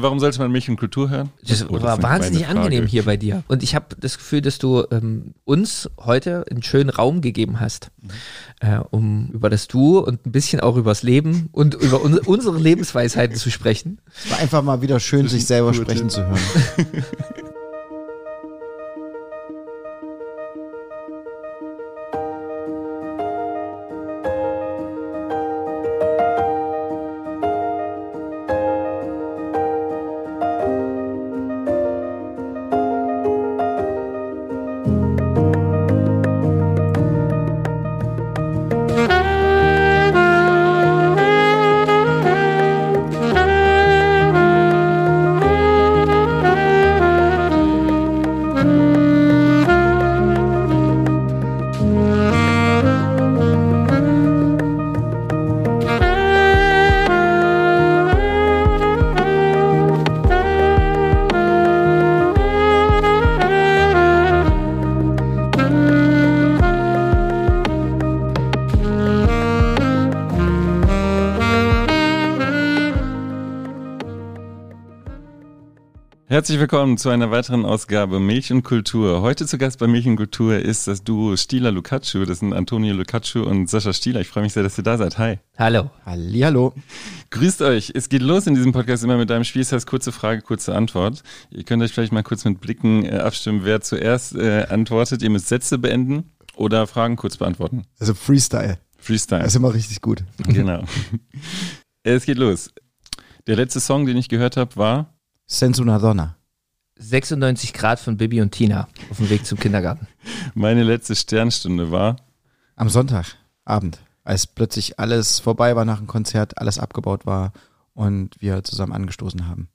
Warum sollte man Milch und Kultur hören? Das Oh, das war wahnsinnig angenehm hier bei dir. Und ich habe das Gefühl, dass du ähm, uns heute einen schönen Raum gegeben hast, Mhm. äh, um über das Du und ein bisschen auch übers Leben und über un unsere Lebensweisheiten zu sprechen. Es war einfach mal wieder schön, sich selber sprechen zu hören. Herzlich willkommen zu einer weiteren Ausgabe Milch und Kultur. Heute zu Gast bei Milch und Kultur ist das Duo Stieler Lukacu. Das sind Antonio Lukacu und Sascha Stieler. Ich freue mich sehr, dass ihr da seid. Hi. Hallo. Hallihallo. Grüßt euch. Es geht los in diesem Podcast immer mit einem Spiel. Das heißt kurze Frage, kurze Antwort. Ihr könnt euch vielleicht mal kurz mit Blicken äh, abstimmen, wer zuerst äh, antwortet. Ihr müsst Sätze beenden oder Fragen kurz beantworten. Also Freestyle. Freestyle. Das ist immer richtig gut. genau. es geht los. Der letzte Song, den ich gehört habe, war Sensu una donna. 96 Grad von Bibi und Tina auf dem Weg zum Kindergarten. Meine letzte Sternstunde war Am Sonntagabend, als plötzlich alles vorbei war nach dem Konzert, alles abgebaut war und wir zusammen angestoßen haben.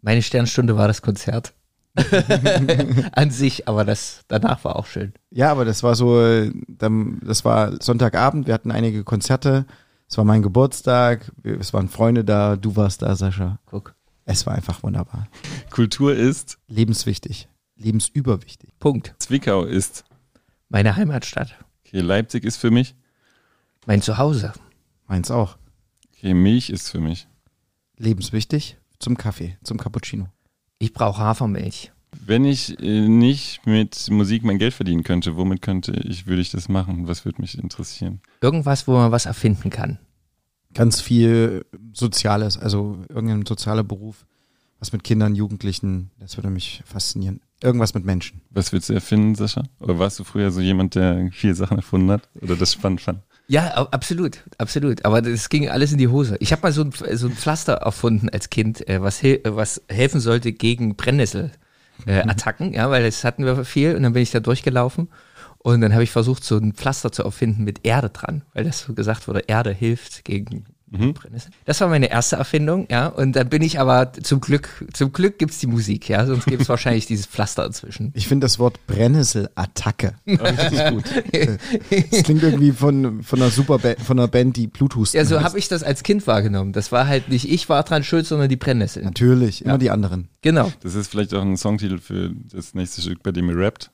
Meine Sternstunde war das Konzert. An sich, aber das danach war auch schön. Ja, aber das war so, dann- das war Sonntagabend, wir hatten einige Konzerte, es war mein Geburtstag, es waren Freunde da, du warst da, Sascha. Guck. Es war einfach wunderbar. Kultur ist, Lebenswichtig, lebensüberwichtig. Punkt. Zwickau ist, Meine Heimatstadt. okay, Leipzig ist für mich, Mein Zuhause. Meins auch. okay, Milch ist für mich. Lebenswichtig zum Kaffee, zum Cappuccino. Ich brauche Hafermilch. Wenn ich äh, nicht mit Musik mein Geld verdienen könnte, womit könnte ich, würde ich das machen? Was würde mich interessieren? Irgendwas, wo man was erfinden kann. Ganz viel Soziales, also irgendein sozialer Beruf, was mit Kindern, Jugendlichen, das würde mich faszinieren. Irgendwas mit Menschen. Was willst du erfinden, Sascha? Oder warst du früher so jemand, der viele Sachen erfunden hat oder das spannend fand? Ja, absolut, absolut. Aber das ging alles in die Hose. Ich habe mal so ein, so ein Pflaster erfunden als Kind, äh, was, äh, was helfen sollte gegen Brennnessel-Attacken, ja, weil das hatten wir viel und dann bin ich da durchgelaufen und dann habe ich versucht, so ein Pflaster zu erfinden mit Erde dran, weil das so gesagt wurde, Erde hilft gegen Brennnessel. Das war meine erste Erfindung, ja, und dann bin ich aber zum Glück, zum Glück gibt's die Musik, ja, sonst gibt's wahrscheinlich dieses Pflaster inzwischen. Ich finde das Wort Brennnesselattacke richtig gut. Das klingt irgendwie von, von einer super von einer Band, die Bluthusten Ja, so habe ich das als Kind wahrgenommen. Das war halt nicht ich war dran schuld, sondern die Brennnessel. Natürlich, immer die anderen. Genau. Das ist vielleicht auch ein Songtitel für das nächste Stück, bei dem ihr rappt.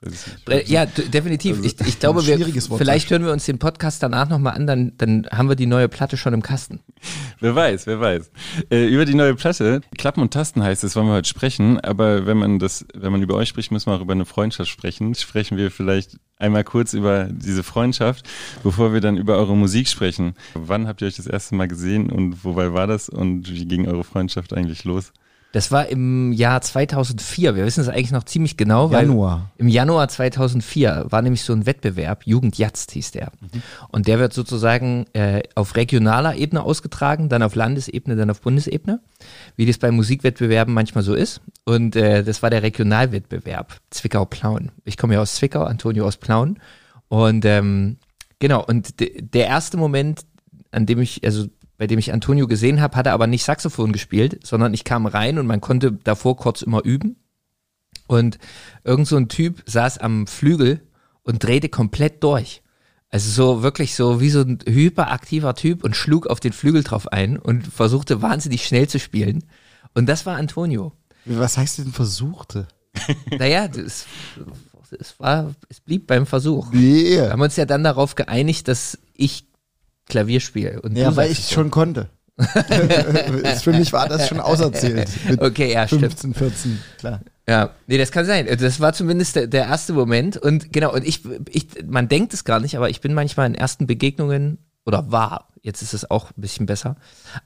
Weiß ich nicht. Bre- Ja, definitiv. Also, ich, ich glaube, wir, vielleicht hören wir uns den Podcast danach nochmal an, dann, dann haben wir die neue Platte schon im Kasten. Wer weiß, wer weiß. Äh, über die neue Platte, Klappen und Tasten heißt es, wollen wir heute sprechen, aber wenn man das, wenn man über euch spricht, müssen wir auch über eine Freundschaft sprechen. Sprechen wir vielleicht einmal kurz über diese Freundschaft, bevor wir dann über eure Musik sprechen. Wann habt ihr euch das erste Mal gesehen und wobei war das und wie ging eure Freundschaft eigentlich los? Das war im Jahr 2004. Wir wissen es eigentlich noch ziemlich genau, weil Januar. im Januar 2004 war nämlich so ein Wettbewerb, Jugendjatzt hieß der. Und der wird sozusagen äh, auf regionaler Ebene ausgetragen, dann auf Landesebene, dann auf Bundesebene, wie das bei Musikwettbewerben manchmal so ist. Und äh, das war der Regionalwettbewerb Zwickau-Plauen. Ich komme ja aus Zwickau, Antonio aus Plauen. Und ähm, genau, und de- der erste Moment, an dem ich, also bei dem ich Antonio gesehen habe, hat er aber nicht Saxophon gespielt, sondern ich kam rein und man konnte davor kurz immer üben. Und irgend so ein Typ saß am Flügel und drehte komplett durch. Also so wirklich so wie so ein hyperaktiver Typ und schlug auf den Flügel drauf ein und versuchte wahnsinnig schnell zu spielen. Und das war Antonio. Was heißt denn versuchte? Naja, das, es war, es blieb beim Versuch. Wir Yeah. haben uns ja dann darauf geeinigt, dass ich Klavier spiele. Und Ja, weil ich schon konnte. für mich war das schon auserzählt. okay, ja, 15, stimmt. 14, klar. Ja, nee, das kann sein. Das war zumindest der, der erste Moment. Und genau, und ich, ich, man denkt es gar nicht, aber ich bin manchmal in ersten Begegnungen oder war, jetzt ist es auch ein bisschen besser,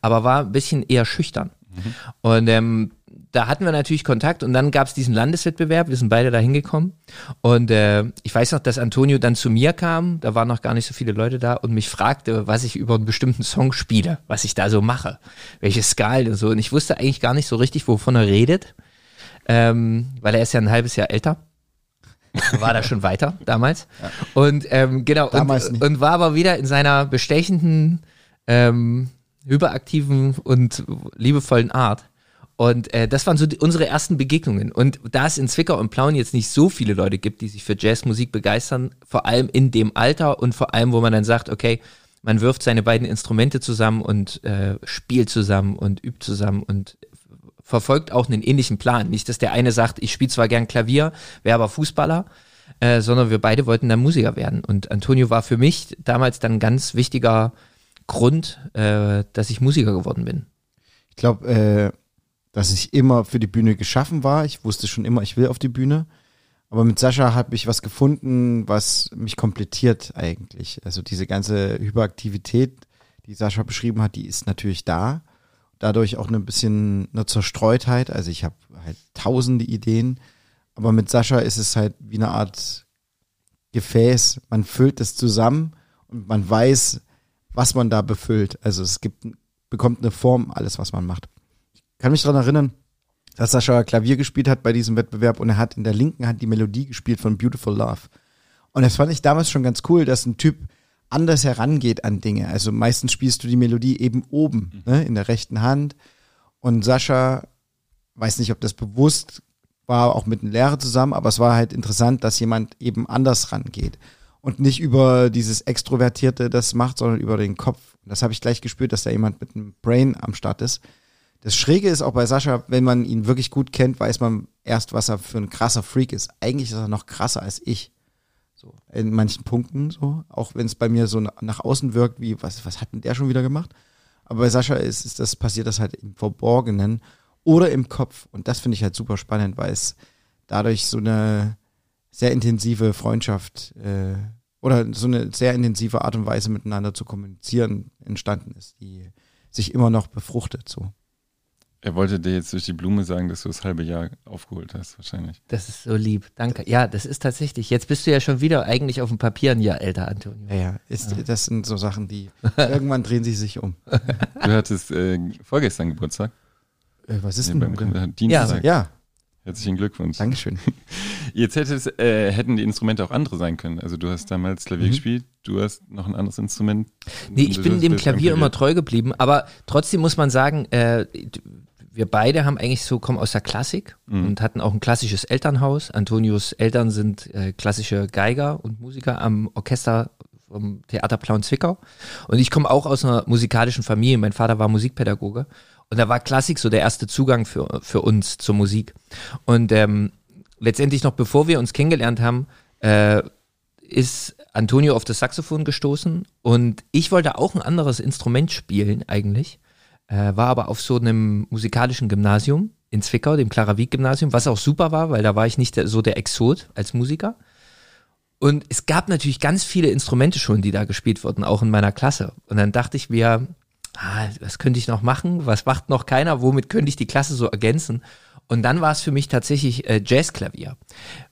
aber war ein bisschen eher schüchtern. Mhm. Und ähm, da hatten wir natürlich Kontakt und dann gab es diesen Landeswettbewerb, wir sind beide da hingekommen und äh, ich weiß noch, dass Antonio dann zu mir kam, da waren noch gar nicht so viele Leute da und mich fragte, was ich über einen bestimmten Song spiele, was ich da so mache, welche Skalen und so und ich wusste eigentlich gar nicht so richtig, wovon er redet, ähm, weil er ist ja ein halbes Jahr älter war da schon weiter damals. Ja. Und ähm, genau, damals und, und war aber wieder in seiner bestechenden, ähm, hyperaktiven und liebevollen Art. Und äh, das waren so die, unsere ersten Begegnungen. Und da es in Zwickau und Plauen jetzt nicht so viele Leute gibt, die sich für Jazzmusik begeistern, vor allem in dem Alter und vor allem, wo man dann sagt, okay, man wirft seine beiden Instrumente zusammen und äh, spielt zusammen und übt zusammen und verfolgt auch einen ähnlichen Plan. Nicht, dass der eine sagt, ich spiele zwar gern Klavier, wäre aber Fußballer, äh, sondern wir beide wollten dann Musiker werden. Und Antonio war für mich damals dann ein ganz wichtiger Grund, äh, dass ich Musiker geworden bin. Ich glaube, äh, dass ich immer für die Bühne geschaffen war. Ich wusste schon immer, ich will auf die Bühne. Aber mit Sascha habe ich was gefunden, was mich komplettiert eigentlich. Also diese ganze Hyperaktivität, die Sascha beschrieben hat, die ist natürlich da dadurch auch ein bisschen eine Zerstreutheit. Also ich habe halt tausende Ideen, aber mit Sascha ist es halt wie eine Art Gefäß. Man füllt es zusammen und man weiß, was man da befüllt. Also es gibt, bekommt eine Form, alles, was man macht. Ich kann mich daran erinnern, dass Sascha Klavier gespielt hat bei diesem Wettbewerb und er hat in der linken Hand die Melodie gespielt von Beautiful Love. Und das fand ich damals schon ganz cool, dass ein Typ anders herangeht an Dinge. Also meistens spielst du die Melodie eben oben, mhm. ne, in der rechten Hand. Und Sascha, weiß nicht, ob das bewusst war, auch mit einem Lehrer zusammen, aber es war halt interessant, dass jemand eben anders rangeht. Und nicht über dieses Extrovertierte das macht, sondern über den Kopf. Das habe ich gleich gespürt, dass da jemand mit einem Brain am Start ist. Das Schräge ist auch bei Sascha, wenn man ihn wirklich gut kennt, weiß man erst, was er für ein krasser Freak ist. Eigentlich ist er noch krasser als ich. So, in manchen Punkten so, auch wenn es bei mir so nach außen wirkt, wie, was, was hat denn der schon wieder gemacht? Aber bei Sascha ist, ist das, passiert das halt im Verborgenen oder im Kopf. Und das finde ich halt super spannend, weil es dadurch so eine sehr intensive Freundschaft äh, oder so eine sehr intensive Art und Weise miteinander zu kommunizieren entstanden ist, die sich immer noch befruchtet so. Er wollte dir jetzt durch die Blume sagen, dass du das halbe Jahr aufgeholt hast, wahrscheinlich. Das ist so lieb, danke. Ja, das ist tatsächlich. Jetzt bist du ja schon wieder eigentlich auf dem Papier ein Jahr älter, Antonio. Ja, ja. Ist, ja. das sind so Sachen, die irgendwann drehen sie sich um. Du hattest äh, vorgestern Geburtstag. Äh, was ist nee, denn beim? Dienstag. Ja, ja. Herzlichen Glückwunsch. Dankeschön. Jetzt hättest, äh, hätten die Instrumente auch andere sein können. Also du hast damals Klavier mhm. gespielt, du hast noch ein anderes Instrument. Nee, ich bin dem Klavier immer treu geblieben, aber trotzdem muss man sagen, äh, wir beide haben eigentlich so, kommen aus der Klassik mhm. und hatten auch ein klassisches Elternhaus. Antonios Eltern sind äh, klassische Geiger und Musiker am Orchester vom Theater Plauen Zwickau. Und ich komme auch aus einer musikalischen Familie. Mein Vater war Musikpädagoge. Und da war Klassik so der erste Zugang für, für uns zur Musik. Und ähm, letztendlich noch bevor wir uns kennengelernt haben, äh, ist Antonio auf das Saxophon gestoßen und ich wollte auch ein anderes Instrument spielen eigentlich äh, war aber auf so einem musikalischen Gymnasium in Zwickau, dem Clara Wieck Gymnasium, was auch super war, weil da war ich nicht der, so der Exot als Musiker. Und es gab natürlich ganz viele Instrumente schon, die da gespielt wurden, auch in meiner Klasse. Und dann dachte ich mir, ah, was könnte ich noch machen? Was macht noch keiner? Womit könnte ich die Klasse so ergänzen? Und dann war es für mich tatsächlich äh, Jazzklavier.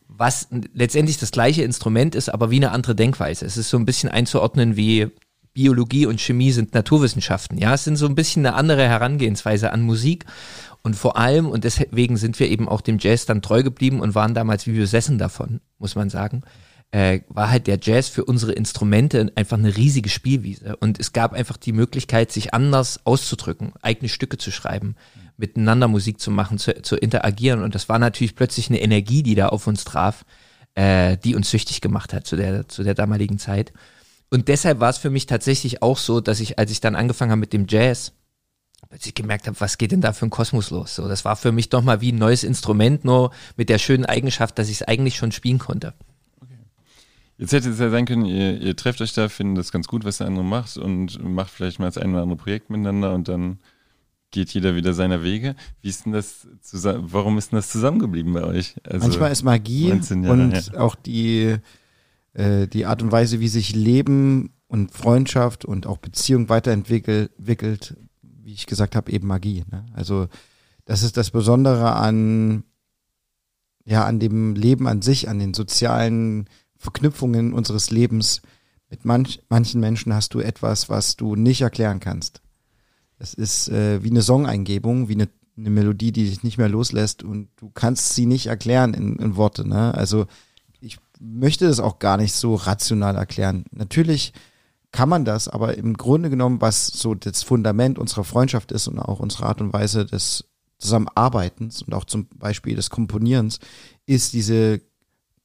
Was letztendlich das gleiche Instrument ist, aber wie eine andere Denkweise. Es ist so ein bisschen einzuordnen wie Biologie und Chemie sind Naturwissenschaften. Ja, es sind so ein bisschen eine andere Herangehensweise an Musik. Und vor allem, und deswegen sind wir eben auch dem Jazz dann treu geblieben und waren damals wie besessen davon, muss man sagen, äh, war halt der Jazz für unsere Instrumente einfach eine riesige Spielwiese. Und es gab einfach die Möglichkeit, sich anders auszudrücken, eigene Stücke zu schreiben, miteinander Musik zu machen, zu, zu interagieren. Und das war natürlich plötzlich eine Energie, die da auf uns traf, äh, die uns süchtig gemacht hat zu der, zu der damaligen Zeit. Und deshalb war es für mich tatsächlich auch so, dass ich, als ich dann angefangen habe mit dem Jazz, als ich gemerkt habe, was geht denn da für ein Kosmos los? So, das war für mich doch mal wie ein neues Instrument, nur mit der schönen Eigenschaft, dass ich es eigentlich schon spielen konnte. Okay. Jetzt hätte es ja sein können, ihr, ihr trefft euch da, findet das ganz gut, was der andere macht und macht vielleicht mal das ein oder andere Projekt miteinander und dann geht jeder wieder seiner Wege. Wie ist denn das zusammen, warum ist denn das zusammengeblieben bei euch? Also Manchmal ist Magie und auch die, äh, die Art und Weise, wie sich Leben und Freundschaft und auch Beziehung weiterentwickelt, wie ich gesagt habe, eben Magie. Ne? Also das ist das Besondere an ja an dem Leben an sich, an den sozialen Verknüpfungen unseres Lebens. Mit manch, manchen Menschen hast du etwas, was du nicht erklären kannst. Es ist äh, wie eine Song-Eingebung, wie eine, eine Melodie, die dich nicht mehr loslässt und du kannst sie nicht erklären in, in Worte. Ne? Also möchte das auch gar nicht so rational erklären. Natürlich kann man das, aber im Grunde genommen, was so das Fundament unserer Freundschaft ist und auch unsere Art und Weise des Zusammenarbeitens und auch zum Beispiel des Komponierens, ist diese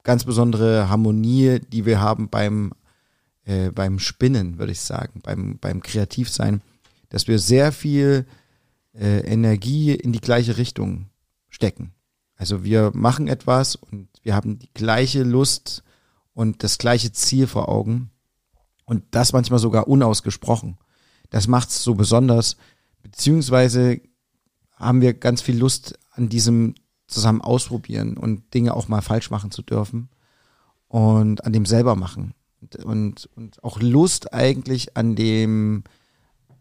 ganz besondere Harmonie, die wir haben beim, äh, beim Spinnen, würde ich sagen, beim, beim Kreativsein, dass wir sehr viel äh, Energie in die gleiche Richtung stecken. Also wir machen etwas und wir haben die gleiche Lust und das gleiche Ziel vor Augen und das manchmal sogar unausgesprochen. Das macht es so besonders, beziehungsweise haben wir ganz viel Lust an diesem zusammen ausprobieren und Dinge auch mal falsch machen zu dürfen und an dem selber machen und, und, auch Lust eigentlich an dem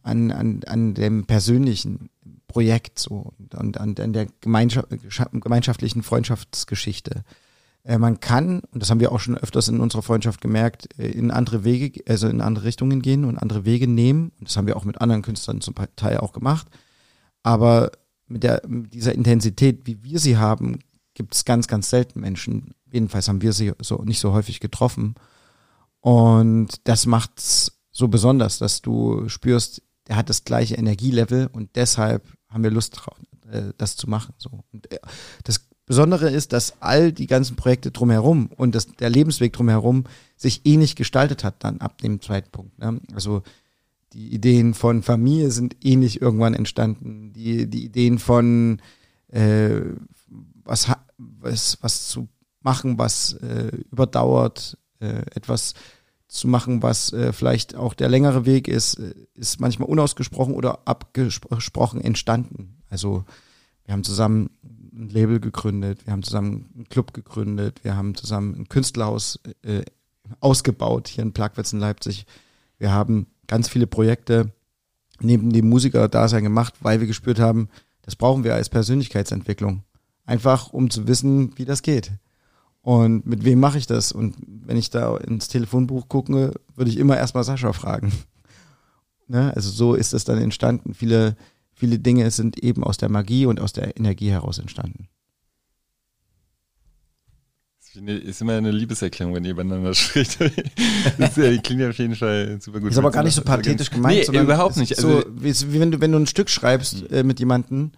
an, an, an dem persönlichen Projekt so und, und an, an der Gemeinschaft, gemeinschaftlichen Freundschaftsgeschichte. Äh, man kann, und das haben wir auch schon öfters in unserer Freundschaft gemerkt, äh, in andere Wege, also in andere Richtungen gehen und andere Wege nehmen. Und das haben wir auch mit anderen Künstlern zum Teil auch gemacht. Aber mit, der, mit dieser Intensität, wie wir sie haben, gibt es ganz, ganz selten Menschen. Jedenfalls haben wir sie so nicht so häufig getroffen. Und das macht's so besonders, dass du spürst, er hat das gleiche Energielevel und deshalb haben wir Lust, äh, das zu machen. So. Und das Besondere ist, dass all die ganzen Projekte drumherum und das, der Lebensweg drumherum sich ähnlich gestaltet hat dann ab dem Zeitpunkt. Ne? Also die Ideen von Familie sind ähnlich irgendwann entstanden. Die, die Ideen von äh, was, was, was zu machen, was äh, überdauert, äh, etwas zu machen, was äh, vielleicht auch der längere Weg ist, äh, ist manchmal unausgesprochen oder abgesprochen entstanden. Also wir haben zusammen ein Label gegründet, wir haben zusammen einen Club gegründet, wir haben zusammen ein Künstlerhaus äh, ausgebaut hier in Plagwitz in Leipzig. Wir haben ganz viele Projekte neben dem Musiker-Dasein gemacht, weil wir gespürt haben, das brauchen wir als Persönlichkeitsentwicklung. Einfach, um zu wissen, wie das geht. Und mit wem mache ich das? Und wenn ich da ins Telefonbuch gucke, würde ich immer erstmal Sascha fragen. ne? Also so ist es dann entstanden. Viele, viele Dinge sind eben aus der Magie und aus der Energie heraus entstanden ist immer eine Liebeserklärung, wenn ihr übereinander spricht. das klingt ja auf jeden Fall super gut. Ist aber gar nicht so pathetisch gemeint, nee, sondern überhaupt nicht. Also, so, wie, wie wenn du, wenn du ein Stück schreibst mhm. äh, mit jemandem,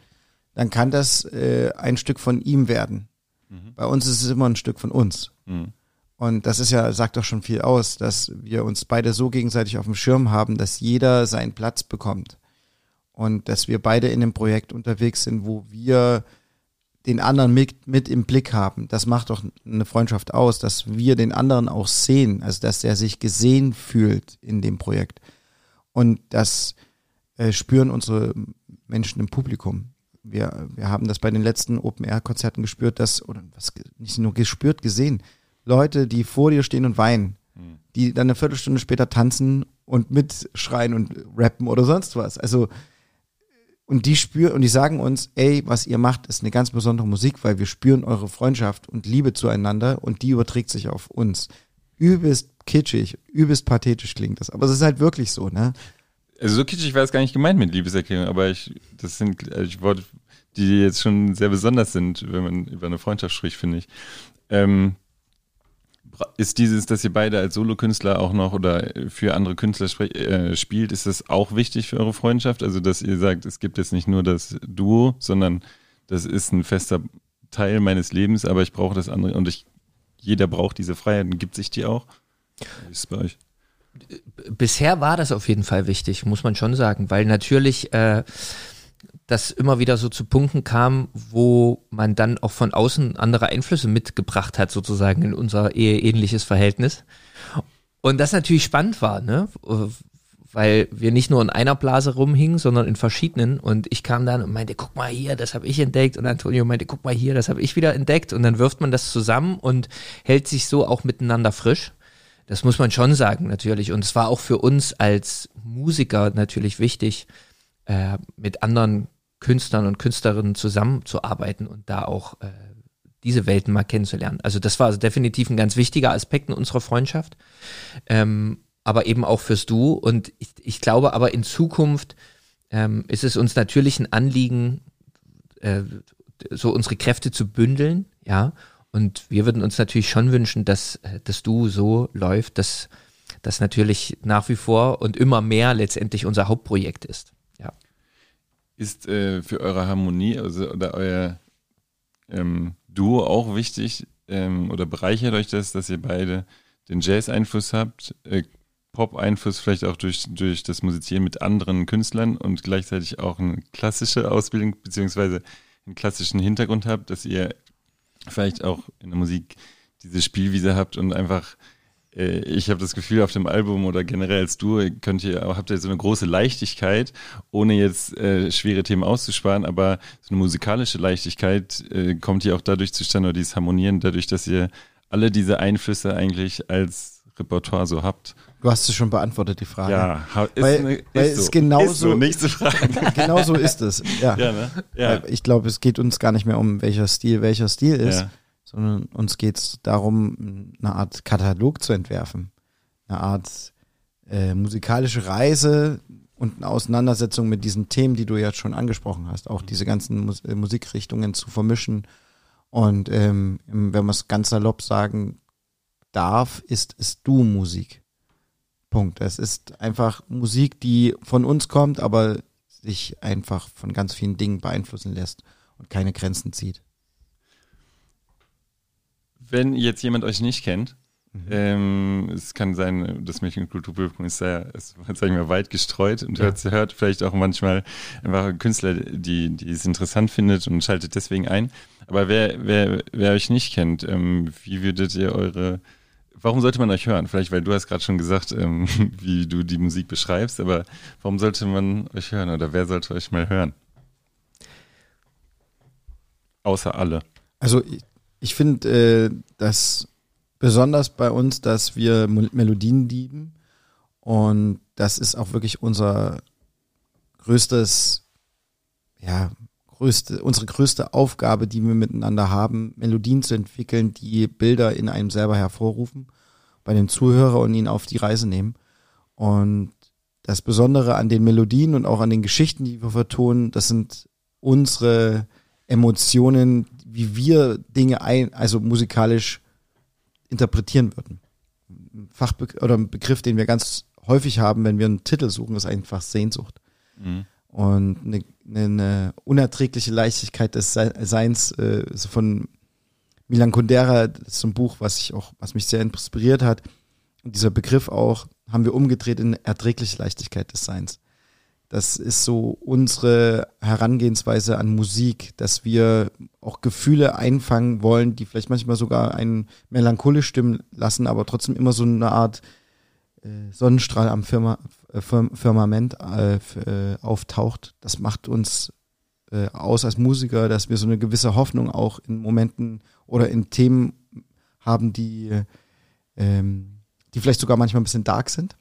dann kann das äh, ein Stück von ihm werden. Mhm. Bei uns ist es immer ein Stück von uns. Mhm. Und das ist ja, sagt doch schon viel aus, dass wir uns beide so gegenseitig auf dem Schirm haben, dass jeder seinen Platz bekommt. Und dass wir beide in einem Projekt unterwegs sind, wo wir den anderen mit, mit im Blick haben. Das macht doch eine Freundschaft aus, dass wir den anderen auch sehen, also dass er sich gesehen fühlt in dem Projekt. Und das äh, spüren unsere Menschen im Publikum. Wir, wir haben das bei den letzten Open-Air-Konzerten gespürt, dass, oder was, nicht nur gespürt, gesehen. Leute, die vor dir stehen und weinen, hm. die dann eine Viertelstunde später tanzen und mitschreien und rappen oder sonst was. Also und die spüren und die sagen uns, ey, was ihr macht, ist eine ganz besondere Musik, weil wir spüren eure Freundschaft und Liebe zueinander und die überträgt sich auf uns. Übelst kitschig, übelst pathetisch klingt das, aber es ist halt wirklich so, ne? Also so kitschig war es gar nicht gemeint mit Liebeserklärung, aber ich, das sind also Worte, die jetzt schon sehr besonders sind, wenn man über eine Freundschaft spricht, finde ich. Ähm, ist dieses, dass ihr beide als Solokünstler auch noch oder für andere Künstler äh, spielt, ist das auch wichtig für eure Freundschaft? Also, dass ihr sagt, es gibt jetzt nicht nur das Duo, sondern das ist ein fester Teil meines Lebens, aber ich brauche das andere und ich, jeder braucht diese Freiheit und gibt sich die auch? Wie ist es bei euch? Bisher war das auf jeden Fall wichtig, muss man schon sagen, weil natürlich äh, dass immer wieder so zu Punkten kam, wo man dann auch von außen andere Einflüsse mitgebracht hat, sozusagen in unser eheähnliches Verhältnis. Und das natürlich spannend war, ne? Weil wir nicht nur in einer Blase rumhingen, sondern in verschiedenen. Und ich kam dann und meinte, guck mal hier, das habe ich entdeckt. Und Antonio meinte, guck mal hier, das habe ich wieder entdeckt. Und dann wirft man das zusammen und hält sich so auch miteinander frisch. Das muss man schon sagen, natürlich. Und es war auch für uns als Musiker natürlich wichtig, äh, mit anderen Künstlern und Künstlerinnen zusammenzuarbeiten und da auch äh, diese Welten mal kennenzulernen. Also das war also definitiv ein ganz wichtiger Aspekt in unserer Freundschaft, ähm, aber eben auch fürs Du. Und ich, ich glaube aber in Zukunft ähm, ist es uns natürlich ein Anliegen, äh, so unsere Kräfte zu bündeln, ja. Und wir würden uns natürlich schon wünschen, dass äh, das Du so läuft, dass das natürlich nach wie vor und immer mehr letztendlich unser Hauptprojekt ist. Ist äh, für eure Harmonie also, oder euer ähm, Duo auch wichtig ähm, oder bereichert euch das, dass ihr beide den Jazz-Einfluss habt, äh, Pop-Einfluss vielleicht auch durch, durch das Musizieren mit anderen Künstlern und gleichzeitig auch eine klassische Ausbildung beziehungsweise einen klassischen Hintergrund habt, dass ihr vielleicht auch in der Musik diese Spielwiese habt und einfach ich habe das Gefühl, auf dem Album oder generell als Duo könnt ihr, habt ihr so eine große Leichtigkeit, ohne jetzt äh, schwere Themen auszusparen, aber so eine musikalische Leichtigkeit äh, kommt hier auch dadurch zustande, oder dieses Harmonieren, dadurch, dass ihr alle diese Einflüsse eigentlich als Repertoire so habt. Du hast es schon beantwortet, die Frage. Ja, ist, weil, eine, ist weil so. es genauso, ist so, nächste Frage. genau so ist es. Ja. ja, ne? ja. Ich glaube, es geht uns gar nicht mehr um welcher Stil welcher Stil ist, ja sondern uns geht es darum, eine Art Katalog zu entwerfen, eine Art äh, musikalische Reise und eine Auseinandersetzung mit diesen Themen, die du jetzt schon angesprochen hast, auch diese ganzen Mus äh, Musikrichtungen zu vermischen. Und ähm, wenn man es ganz salopp sagen darf, ist es du Musik. Punkt. Es ist einfach Musik, die von uns kommt, aber sich einfach von ganz vielen Dingen beeinflussen lässt und keine Grenzen zieht wenn jetzt jemand euch nicht kennt, mhm. ähm, es kann sein, das Mädchen- und Kulturpublikum ist sehr, ist, sag ich mal, weit gestreut und ja. hört, hört vielleicht auch manchmal einfach Künstler, die, die es interessant findet und schaltet deswegen ein. Aber wer, wer, wer euch nicht kennt, ähm, wie würdet ihr eure, warum sollte man euch hören? Vielleicht, weil du hast gerade schon gesagt, ähm, wie du die Musik beschreibst, aber warum sollte man euch hören oder wer sollte euch mal hören? Außer alle. Also ich finde äh, das besonders bei uns, dass wir Melodien lieben und das ist auch wirklich unser größtes, ja, größte, unsere größte Aufgabe, die wir miteinander haben, Melodien zu entwickeln, die Bilder in einem selber hervorrufen, bei den Zuhörer und ihn auf die Reise nehmen. Und das Besondere an den Melodien und auch an den Geschichten, die wir vertonen, das sind unsere Emotionen, wie wir Dinge ein, also musikalisch interpretieren würden. Ein Fachbegriff oder ein Begriff, den wir ganz häufig haben, wenn wir einen Titel suchen, ist einfach Sehnsucht. Mhm. Und eine, eine, unerträgliche Leichtigkeit des Seins äh, von Milan Kundera, das ist ein Buch, was ich auch, was mich sehr inspiriert hat. Und dieser Begriff auch haben wir umgedreht in erträgliche Leichtigkeit des Seins. Das ist so unsere Herangehensweise an Musik, dass wir auch Gefühle einfangen wollen, die vielleicht manchmal sogar einen melancholisch stimmen lassen, aber trotzdem immer so eine Art äh, Sonnenstrahl am Firma, äh, Firmament äh, auftaucht. Das macht uns aus als Musiker, dass wir so eine gewisse Hoffnung auch in Momenten oder in Themen haben, die, ähm, die vielleicht sogar manchmal ein bisschen dark sind.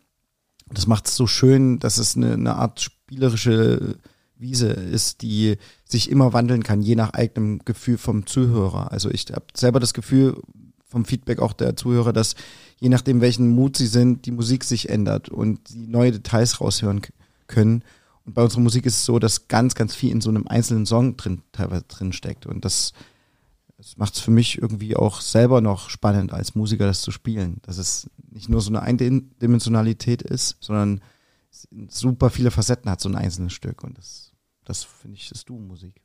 Und das macht es so schön, dass es eine, eine Art spielerische Wiese ist, die sich immer wandeln kann, je nach eigenem Gefühl vom Zuhörer. Also ich habe selber das Gefühl vom Feedback auch der Zuhörer, dass je nachdem, welchen Mut sie sind, die Musik sich ändert und sie neue Details raushören können. Und bei unserer Musik ist es so, dass ganz, ganz viel in so einem einzelnen Song drin, teilweise drin steckt. Und das, das macht es für mich irgendwie auch selber noch spannend, als Musiker das zu spielen. Dass es nicht nur so eine Eindimensionalität ist, sondern super viele Facetten hat, so ein einzelnes Stück. Und das, das finde ich, ist Du-Musik.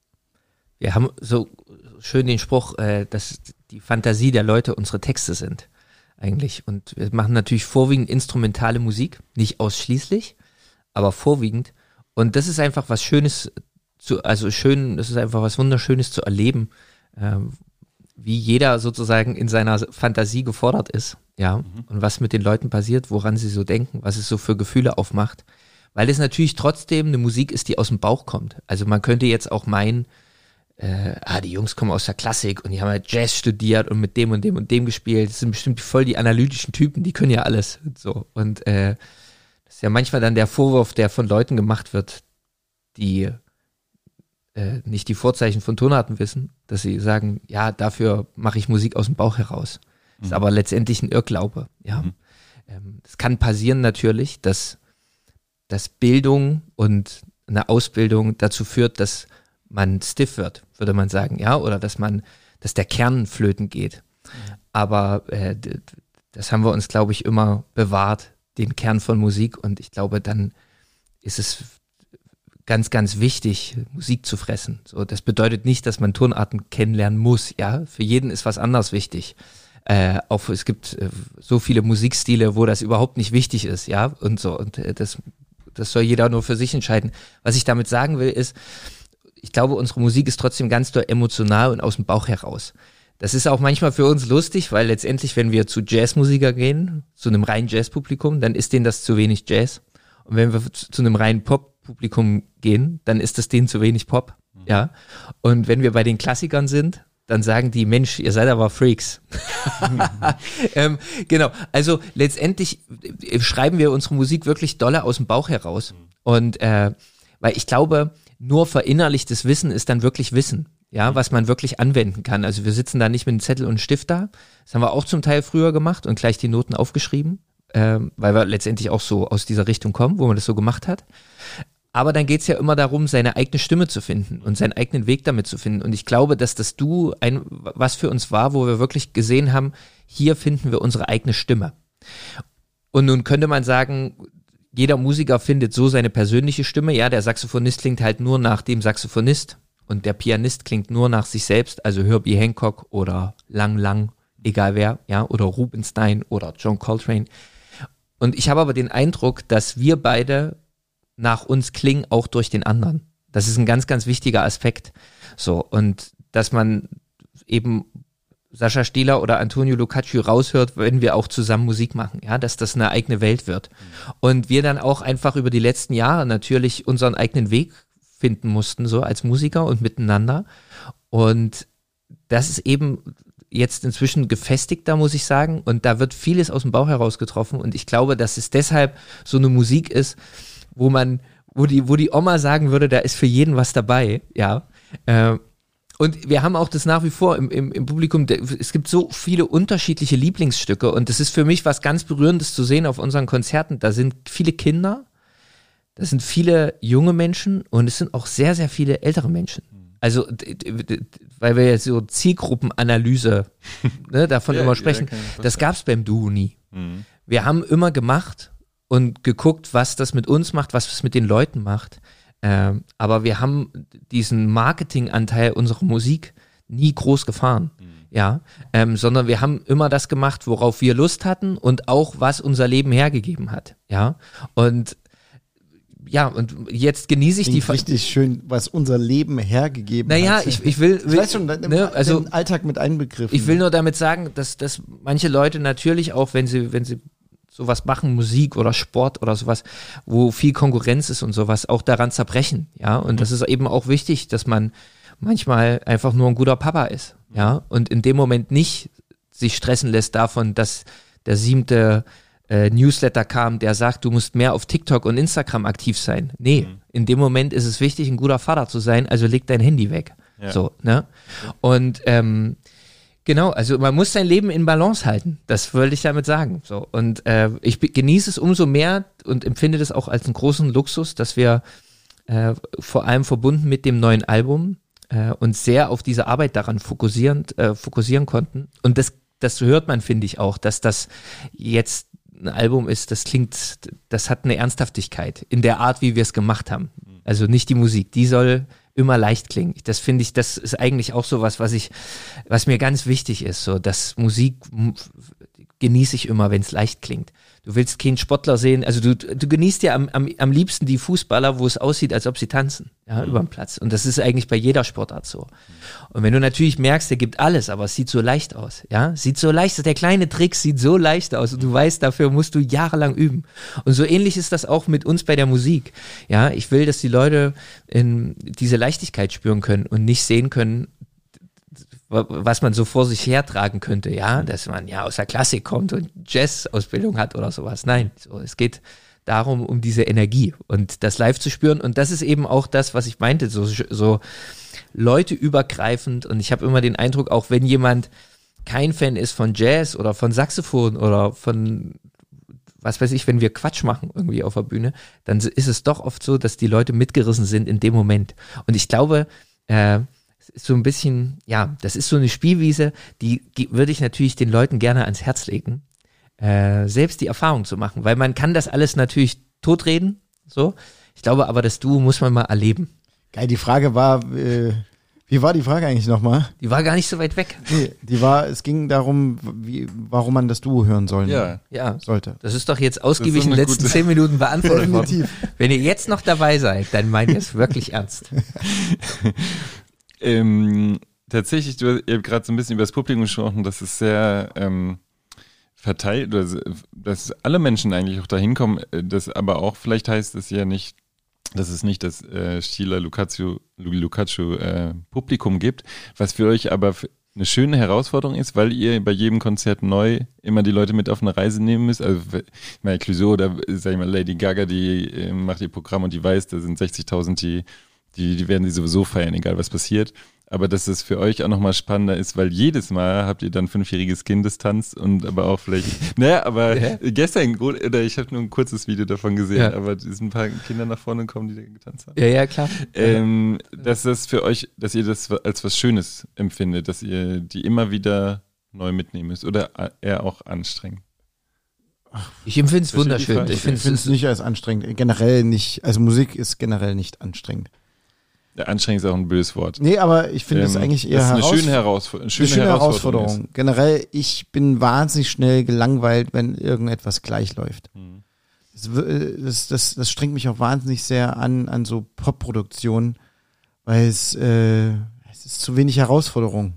Wir haben so schön den Spruch, äh, dass die Fantasie der Leute unsere Texte sind, eigentlich. Und wir machen natürlich vorwiegend instrumentale Musik, nicht ausschließlich, aber vorwiegend. Und das ist einfach was Schönes zu, also schön, es ist einfach was Wunderschönes zu erleben, ähm, wie jeder sozusagen in seiner Fantasie gefordert ist, ja, mhm. und was mit den Leuten passiert, woran sie so denken, was es so für Gefühle aufmacht. Weil es natürlich trotzdem eine Musik ist, die aus dem Bauch kommt. Also man könnte jetzt auch meinen, äh, ah, die Jungs kommen aus der Klassik und die haben halt Jazz studiert und mit dem und dem und dem gespielt. Das sind bestimmt voll die analytischen Typen, die können ja alles. So. Und äh, das ist ja manchmal dann der Vorwurf, der von Leuten gemacht wird, die äh, nicht die Vorzeichen von Tonarten wissen, dass sie sagen, ja, dafür mache ich Musik aus dem Bauch heraus. Das ist mhm. aber letztendlich ein Irrglaube. Ja, mhm. ähm, es kann passieren natürlich, dass, dass Bildung und eine Ausbildung dazu führt, dass man stiff wird, würde man sagen, ja, oder dass man, dass der Kern flöten geht. Mhm. Aber äh, das haben wir uns, glaube ich, immer bewahrt, den Kern von Musik. Und ich glaube, dann ist es ganz, ganz wichtig, Musik zu fressen. So, das bedeutet nicht, dass man Tonarten kennenlernen muss. Ja, für jeden ist was anderes wichtig. Äh, auch es gibt äh, so viele Musikstile, wo das überhaupt nicht wichtig ist. Ja, und so und äh, das, das soll jeder nur für sich entscheiden. Was ich damit sagen will, ist, ich glaube, unsere Musik ist trotzdem ganz doll emotional und aus dem Bauch heraus. Das ist auch manchmal für uns lustig, weil letztendlich, wenn wir zu Jazzmusiker gehen, zu einem reinen Jazzpublikum, dann ist denen das zu wenig Jazz. Und wenn wir zu einem reinen Pop-Publikum gehen, dann ist das denen zu wenig Pop. Mhm. Ja. Und wenn wir bei den Klassikern sind, dann sagen die, Mensch, ihr seid aber Freaks. ähm, genau. Also letztendlich äh, schreiben wir unsere Musik wirklich dolle aus dem Bauch heraus. Mhm. Und äh, weil ich glaube, nur verinnerlichtes Wissen ist dann wirklich Wissen ja, was man wirklich anwenden kann. Also wir sitzen da nicht mit einem Zettel und einem Stift da. Das haben wir auch zum Teil früher gemacht und gleich die Noten aufgeschrieben, ähm, weil wir letztendlich auch so aus dieser Richtung kommen, wo man das so gemacht hat. Aber dann geht's ja immer darum, seine eigene Stimme zu finden und seinen eigenen Weg damit zu finden. Und ich glaube, dass das Du ein was für uns war, wo wir wirklich gesehen haben, hier finden wir unsere eigene Stimme. Und nun könnte man sagen, jeder Musiker findet so seine persönliche Stimme. Ja, der Saxophonist klingt halt nur nach dem Saxophonist und der Pianist klingt nur nach sich selbst, also Herbie Hancock oder Lang Lang, egal wer, ja, oder Rubinstein oder John Coltrane. Und ich habe aber den Eindruck, dass wir beide nach uns klingen, auch durch den anderen. Das ist ein ganz, ganz wichtiger Aspekt. So, und dass man eben Sascha Stieler oder Antonio Lucacci raushört, wenn wir auch zusammen Musik machen, ja, dass das eine eigene Welt wird. Und wir dann auch einfach über die letzten Jahre natürlich unseren eigenen Weg finden mussten, so als Musiker und miteinander. Und das ist eben jetzt inzwischen gefestigter, muss ich sagen. Und da wird vieles aus dem Bauch heraus getroffen. Und ich glaube, dass es deshalb so eine Musik ist, wo man, wo die, wo die Oma sagen würde, da ist für jeden was dabei, ja. Äh, und wir haben auch das nach wie vor im, im, im Publikum, es gibt so viele unterschiedliche Lieblingsstücke und das ist für mich was ganz Berührendes zu sehen auf unseren Konzerten. Da sind viele Kinder, das sind viele junge Menschen und es sind auch sehr, sehr viele ältere Menschen. Also, weil wir jetzt so Zielgruppenanalyse ne, davon ja, immer sprechen, das gab es beim Duo nie. Mhm. Wir haben immer gemacht und geguckt, was das mit uns macht, was es mit den Leuten macht. Ähm, aber wir haben diesen Marketinganteil unserer Musik nie groß gefahren. Mhm. Ja, ähm, sondern wir haben immer das gemacht, worauf wir Lust hatten und auch was unser Leben hergegeben hat. Ja, und ja, und jetzt genieße ich Klingt die richtig schön, was unser Leben hergegeben naja, hat. Naja, ich, ich will, will ich weiß schon, ne, also den Alltag mit einbegriffen. Ich will nur damit sagen, dass, dass manche Leute natürlich auch, wenn sie, wenn sie sowas machen, Musik oder Sport oder sowas, wo viel Konkurrenz ist und sowas, auch daran zerbrechen, ja. Und mhm. das ist eben auch wichtig, dass man manchmal einfach nur ein guter Papa ist, ja. Und in dem Moment nicht sich stressen lässt davon, dass der siebte äh, Newsletter kam, der sagt, du musst mehr auf TikTok und Instagram aktiv sein. Nee, mhm. in dem Moment ist es wichtig, ein guter Vater zu sein, also leg dein Handy weg. Ja. So, ne? Und ähm, genau, also man muss sein Leben in Balance halten. Das wollte ich damit sagen. So und äh, ich genieße es umso mehr und empfinde das auch als einen großen Luxus, dass wir äh, vor allem verbunden mit dem neuen Album äh, uns sehr auf diese Arbeit daran fokussieren, äh, fokussieren konnten. Und das das hört man, finde ich auch, dass das jetzt ein Album ist, das klingt, das hat eine Ernsthaftigkeit in der Art, wie wir es gemacht haben. Also nicht die Musik, die soll immer leicht klingen. Das finde ich, das ist eigentlich auch so was, was ich, was mir ganz wichtig ist, so dass Musik genieße ich immer, wenn es leicht klingt. Du willst keinen Sportler sehen, also du, du genießt ja am, am, am liebsten die Fußballer, wo es aussieht, als ob sie tanzen, ja, mhm. über den Platz. Und das ist eigentlich bei jeder Sportart so. Und wenn du natürlich merkst, der gibt alles, aber es sieht so leicht aus, ja, sieht so leicht, der kleine Trick sieht so leicht aus und du weißt, dafür musst du jahrelang üben. Und so ähnlich ist das auch mit uns bei der Musik. Ja, ich will, dass die Leute in diese Leichtigkeit spüren können und nicht sehen können, was man so vor sich hertragen könnte, ja, dass man ja aus der Klassik kommt und Jazz-Ausbildung hat oder sowas. Nein, so, es geht darum, um diese Energie und das live zu spüren. Und das ist eben auch das, was ich meinte, so, so Leute übergreifend. Und ich habe immer den Eindruck, auch wenn jemand kein Fan ist von Jazz oder von Saxophon oder von was weiß ich, wenn wir Quatsch machen irgendwie auf der Bühne, dann ist es doch oft so, dass die Leute mitgerissen sind in dem Moment. Und ich glaube, äh, so ein bisschen, ja, das ist so eine Spielwiese, die würde ich natürlich den Leuten gerne ans Herz legen, äh, selbst die Erfahrung zu machen, weil man kann das alles natürlich totreden, so. Ich glaube aber, das Duo muss man mal erleben. Geil, die Frage war, äh, wie war die Frage eigentlich nochmal? Die war gar nicht so weit weg. Nee, die war, es ging darum, wie, warum man das Duo hören soll. Ja. ja. Sollte. Das ist doch jetzt ausgiebig in den letzten zehn Minuten beantwortet worden. Wenn ihr jetzt noch dabei seid, dann meint ihr es wirklich ernst. Ähm, tatsächlich, du habt gerade so ein bisschen über das Publikum gesprochen, dass es sehr ähm, verteilt, dass alle Menschen eigentlich auch dahin kommen, äh, das aber auch vielleicht heißt es ja nicht, dass es nicht das äh, Stila Lucaccio, Lucaccio äh, Publikum gibt, was für euch aber eine schöne Herausforderung ist, weil ihr bei jedem Konzert neu immer die Leute mit auf eine Reise nehmen müsst. Also meine, Clouseau oder sag ich mal Lady Gaga, die äh, macht ihr Programm und die weiß, da sind 60.000, die die, die werden sie sowieso feiern, egal was passiert. Aber dass es für euch auch nochmal spannender ist, weil jedes Mal habt ihr dann fünfjähriges Kind, das tanzt und aber auch vielleicht, naja, aber ja. gestern, oder ich habe nur ein kurzes Video davon gesehen, ja. aber es sind ein paar Kinder nach vorne gekommen, die da getanzt haben. Ja, ja, klar. Ähm, dass das für euch, dass ihr das als was Schönes empfindet, dass ihr die immer wieder neu mitnehmen müsst oder eher auch anstrengend. Ich empfinde es wunderschön. Ich finde es nicht als anstrengend. Generell nicht, also Musik ist generell nicht anstrengend. Ja, anstrengend ist auch ein böses Wort. Nee, aber ich finde es ähm, eigentlich eher das ist eine heraus schöne, Herausf eine schöne, schöne Herausforderung. Herausforderung. Generell, ich bin wahnsinnig schnell gelangweilt, wenn irgendetwas gleich läuft. Mhm. Das, das, das, das, strengt mich auch wahnsinnig sehr an, an so Pop-Produktionen, weil es, äh, es ist zu wenig Herausforderung.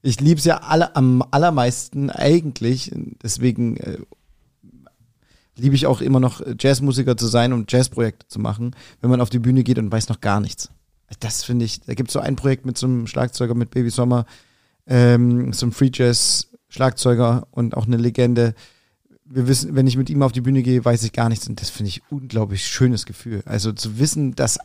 Ich liebe es ja alle, am allermeisten eigentlich, deswegen äh, liebe ich auch immer noch äh, Jazzmusiker zu sein und Jazzprojekte zu machen, wenn man auf die Bühne geht und weiß noch gar nichts. Das finde ich, da gibt es so ein Projekt mit so einem Schlagzeuger, mit Baby Sommer, ähm, so einem Free Jazz Schlagzeuger und auch eine Legende. Wir wissen, wenn ich mit ihm auf die Bühne gehe, weiß ich gar nichts und das finde ich unglaublich schönes Gefühl. Also zu wissen, dass,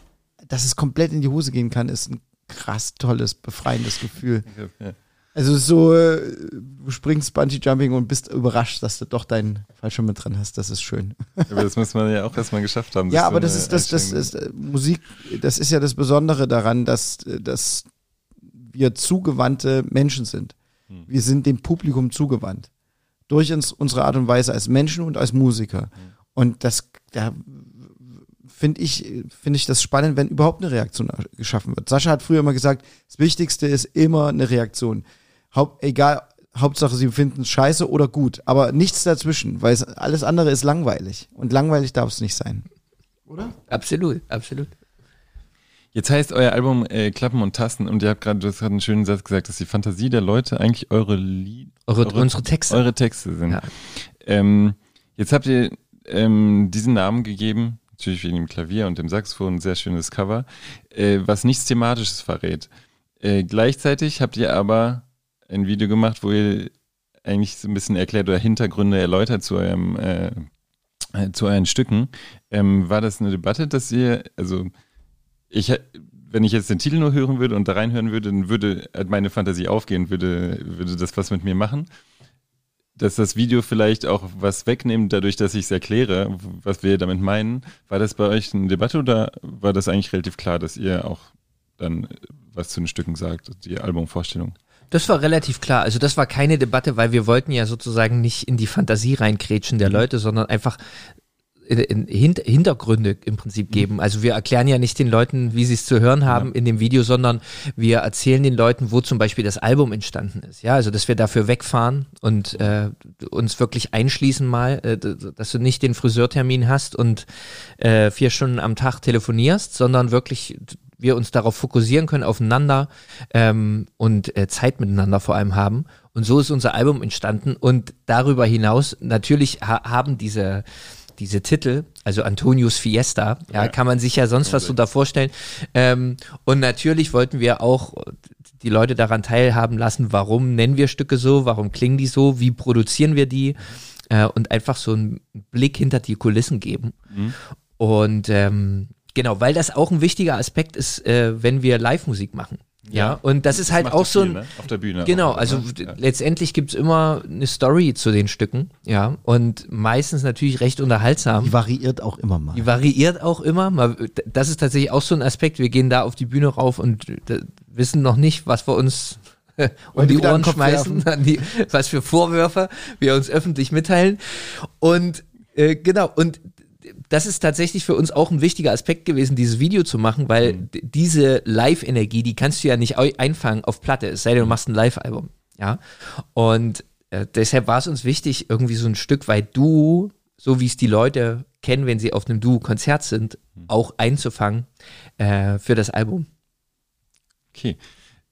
dass es komplett in die Hose gehen kann, ist ein krass tolles, befreiendes Gefühl. Ja. Also so, äh, du springst Bungee Jumping und bist überrascht, dass du doch deinen Fallschirm mit dran hast. Das ist schön. Aber das muss man ja auch erstmal geschafft haben. Ja, aber das ist das, das, das, das, Musik, das ist ja das Besondere daran, dass, dass wir zugewandte Menschen sind. Hm. Wir sind dem Publikum zugewandt. Durch uns, unsere Art und Weise als Menschen und als Musiker. Hm. Und das, da finde ich, finde ich das spannend, wenn überhaupt eine Reaktion geschaffen wird. Sascha hat früher immer gesagt, das Wichtigste ist immer eine Reaktion. Haupt, egal, Hauptsache sie finden es scheiße oder gut, aber nichts dazwischen, weil es, alles andere ist langweilig. Und langweilig darf es nicht sein. Oder? Absolut, absolut. Jetzt heißt euer Album äh, Klappen und Tasten und ihr habt gerade, du hast gerade einen schönen Satz gesagt, dass die Fantasie der Leute eigentlich eure Lied, eure, eure, unsere Texte, eure Texte sind. Ja. Ähm, jetzt habt ihr ähm, diesen Namen gegeben, natürlich wegen dem Klavier und dem Saxophon, ein sehr schönes Cover, äh, was nichts Thematisches verrät. Äh, gleichzeitig habt ihr aber ein Video gemacht, wo ihr eigentlich so ein bisschen erklärt oder Hintergründe erläutert zu eurem äh, äh, zu euren Stücken. Ähm, war das eine Debatte, dass ihr, also ich, wenn ich jetzt den Titel nur hören würde und da reinhören würde, dann würde meine Fantasie aufgehen, würde, würde das was mit mir machen. Dass das Video vielleicht auch was wegnimmt, dadurch, dass ich es erkläre, was wir damit meinen. War das bei euch eine Debatte oder war das eigentlich relativ klar, dass ihr auch dann was zu den Stücken sagt, die Albumvorstellung? Das war relativ klar. Also das war keine Debatte, weil wir wollten ja sozusagen nicht in die Fantasie reinkrätschen der mhm. Leute, sondern einfach in, in Hint- Hintergründe im Prinzip geben. Also wir erklären ja nicht den Leuten, wie sie es zu hören haben in dem Video, sondern wir erzählen den Leuten, wo zum Beispiel das Album entstanden ist. Ja, also dass wir dafür wegfahren und äh, uns wirklich einschließen mal, äh, dass du nicht den Friseurtermin hast und äh, vier Stunden am Tag telefonierst, sondern wirklich wir uns darauf fokussieren können, aufeinander ähm, und äh, Zeit miteinander vor allem haben. Und so ist unser Album entstanden. Und darüber hinaus, natürlich ha haben diese diese Titel, also Antonius Fiesta, ja, Ja. kann man sich ja sonst was so da vorstellen. Ähm, und natürlich wollten wir auch die Leute daran teilhaben lassen, warum nennen wir Stücke so, warum klingen die so, wie produzieren wir die äh, und einfach so einen Blick hinter die Kulissen geben. Und ähm, genau, weil das auch ein wichtiger Aspekt ist, äh, wenn wir Live-Musik machen. Ja, und das ist halt auch so viel, ein, ne? auf der Bühne. Genau, auch, also ne? Ja. letztendlich gibt's immer eine Story zu den Stücken, ja, und meistens natürlich recht unterhaltsam. Die variiert auch immer mal. Die variiert auch immer. Mal- Das ist tatsächlich auch so ein Aspekt. Wir gehen da auf die Bühne rauf und wissen noch nicht, was wir uns um die an Ohren schmeißen, die, was für Vorwürfe wir uns öffentlich mitteilen. Und äh, genau, und das ist tatsächlich für uns auch ein wichtiger Aspekt gewesen, dieses Video zu machen, weil d- diese Live-Energie, die kannst du ja nicht einfangen auf Platte, es sei denn, du machst ein Live-Album. Ja. Und äh, deshalb war es uns wichtig, irgendwie so ein Stück weit du, so wie es die Leute kennen, wenn sie auf einem Du-Konzert sind, auch einzufangen äh, für das Album. Okay.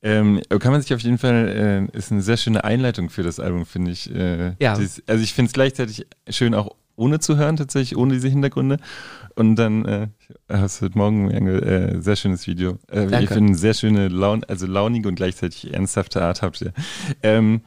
Ähm, kann man sich auf jeden Fall, äh, ist eine sehr schöne Einleitung für das Album, finde ich. Äh, Ja. dies- also ich finde es gleichzeitig schön, auch ohne zu hören, tatsächlich, ohne diese Hintergründe. Und dann äh, hast du heute Morgen ein äh, sehr schönes Video. Äh, Danke. ich finde sehr schöne, Laun also launige und gleichzeitig ernsthafte Art habt ihr. Ähm,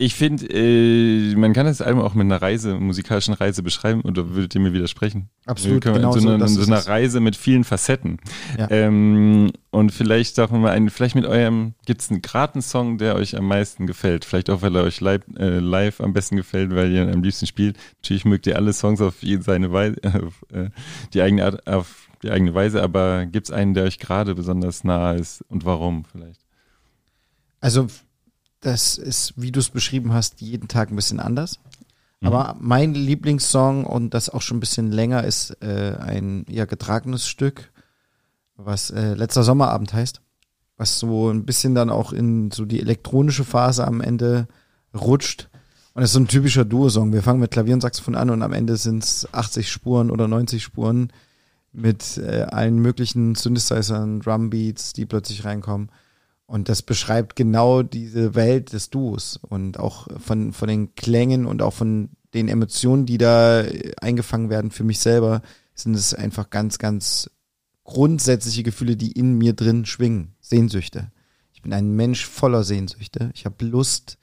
ich finde, äh, man kann das Album auch mit einer Reise, musikalischen Reise beschreiben, oder würdet ihr mir widersprechen? Absolut, genau so, eine, so ist eine es. Reise mit vielen Facetten. Ja. Ähm, und vielleicht sagen wir mal einen, vielleicht mit eurem, gibt es einen gerade einen Song, der euch am meisten gefällt? Vielleicht auch, weil er euch live, äh, live am besten gefällt, weil ihr ihn am liebsten spielt. Natürlich mögt ihr alle Songs auf seine Weise, auf, äh, die eigene Art, auf die eigene Weise, aber gibt es einen, der euch gerade besonders nah ist und warum vielleicht? Also, das ist, wie du es beschrieben hast, jeden Tag ein bisschen anders. Aber mein Lieblingssong und das auch schon ein bisschen länger ist äh, ein ja getragenes Stück, was äh, letzter Sommerabend heißt, was so ein bisschen dann auch in so die elektronische Phase am Ende rutscht. Und das ist so ein typischer Duo-Song. Wir fangen mit Klavier und Saxophon an und am Ende sind es 80 Spuren oder 90 Spuren mit äh, allen möglichen Synthesizern, Drumbeats, die plötzlich reinkommen. Und das beschreibt genau diese Welt des Duos und auch von, von den Klängen und auch von den Emotionen, die da äh, eingefangen werden für mich selber, sind es einfach ganz, ganz grundsätzliche Gefühle, die in mir drin schwingen. Sehnsüchte. Ich bin ein Mensch voller Sehnsüchte. Ich habe Lust,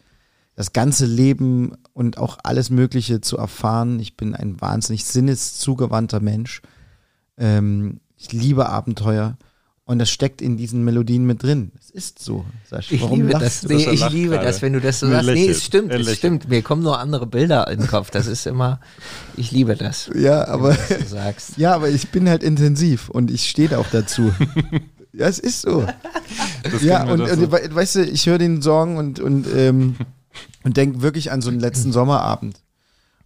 das ganze Leben und auch alles Mögliche zu erfahren. Ich bin ein wahnsinnig sinneszugewandter Mensch. Ähm, ich liebe Abenteuer. Und das steckt in diesen Melodien mit drin. Es ist so, Sascha. Ich Warum liebe lachst das. Nee, ich lacht liebe gerade. das, wenn du das so sagst. Nee, es stimmt, es lächelt. stimmt. Mir kommen nur andere Bilder in den Kopf. Das ist immer, ich liebe das, Ja, aber, wenn du sagst. ja, aber ich bin halt intensiv und ich stehe da auch dazu. ja, es ist so. Das ja, und, und so. we- weißt du, ich höre den Song und, und, ähm, und denke wirklich an so einen letzten Sommerabend.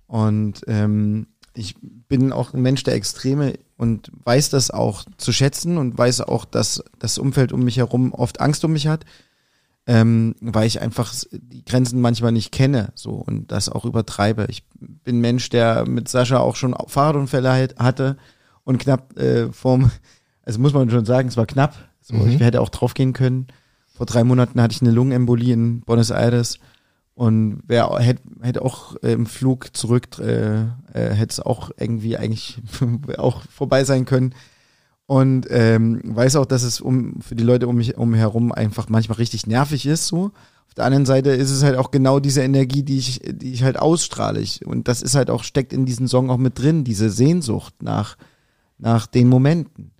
Und ähm, ich bin auch ein Mensch der Extreme und weiß das auch zu schätzen und weiß auch, dass das Umfeld um mich herum oft Angst um mich hat, ähm, weil ich einfach die Grenzen manchmal nicht kenne so und das auch übertreibe. Ich bin ein Mensch, der mit Sascha auch schon Fahrradunfälle halt hatte und knapp äh, vorm, also muss man schon sagen, es war knapp. So, Mhm. Ich hätte auch draufgehen können. Vor drei Monaten hatte ich eine Lungenembolie in Buenos Aires und wer hätte hätte auch äh, im Flug zurück äh, äh, hätte es auch irgendwie eigentlich auch vorbei sein können und ähm, weiß auch, dass es um für die Leute um mich um herum einfach manchmal richtig nervig ist so. Auf der anderen Seite ist es halt auch genau diese Energie, die ich die ich halt ausstrahle und das ist halt auch steckt in diesem Song auch mit drin, diese Sehnsucht nach nach den Momenten.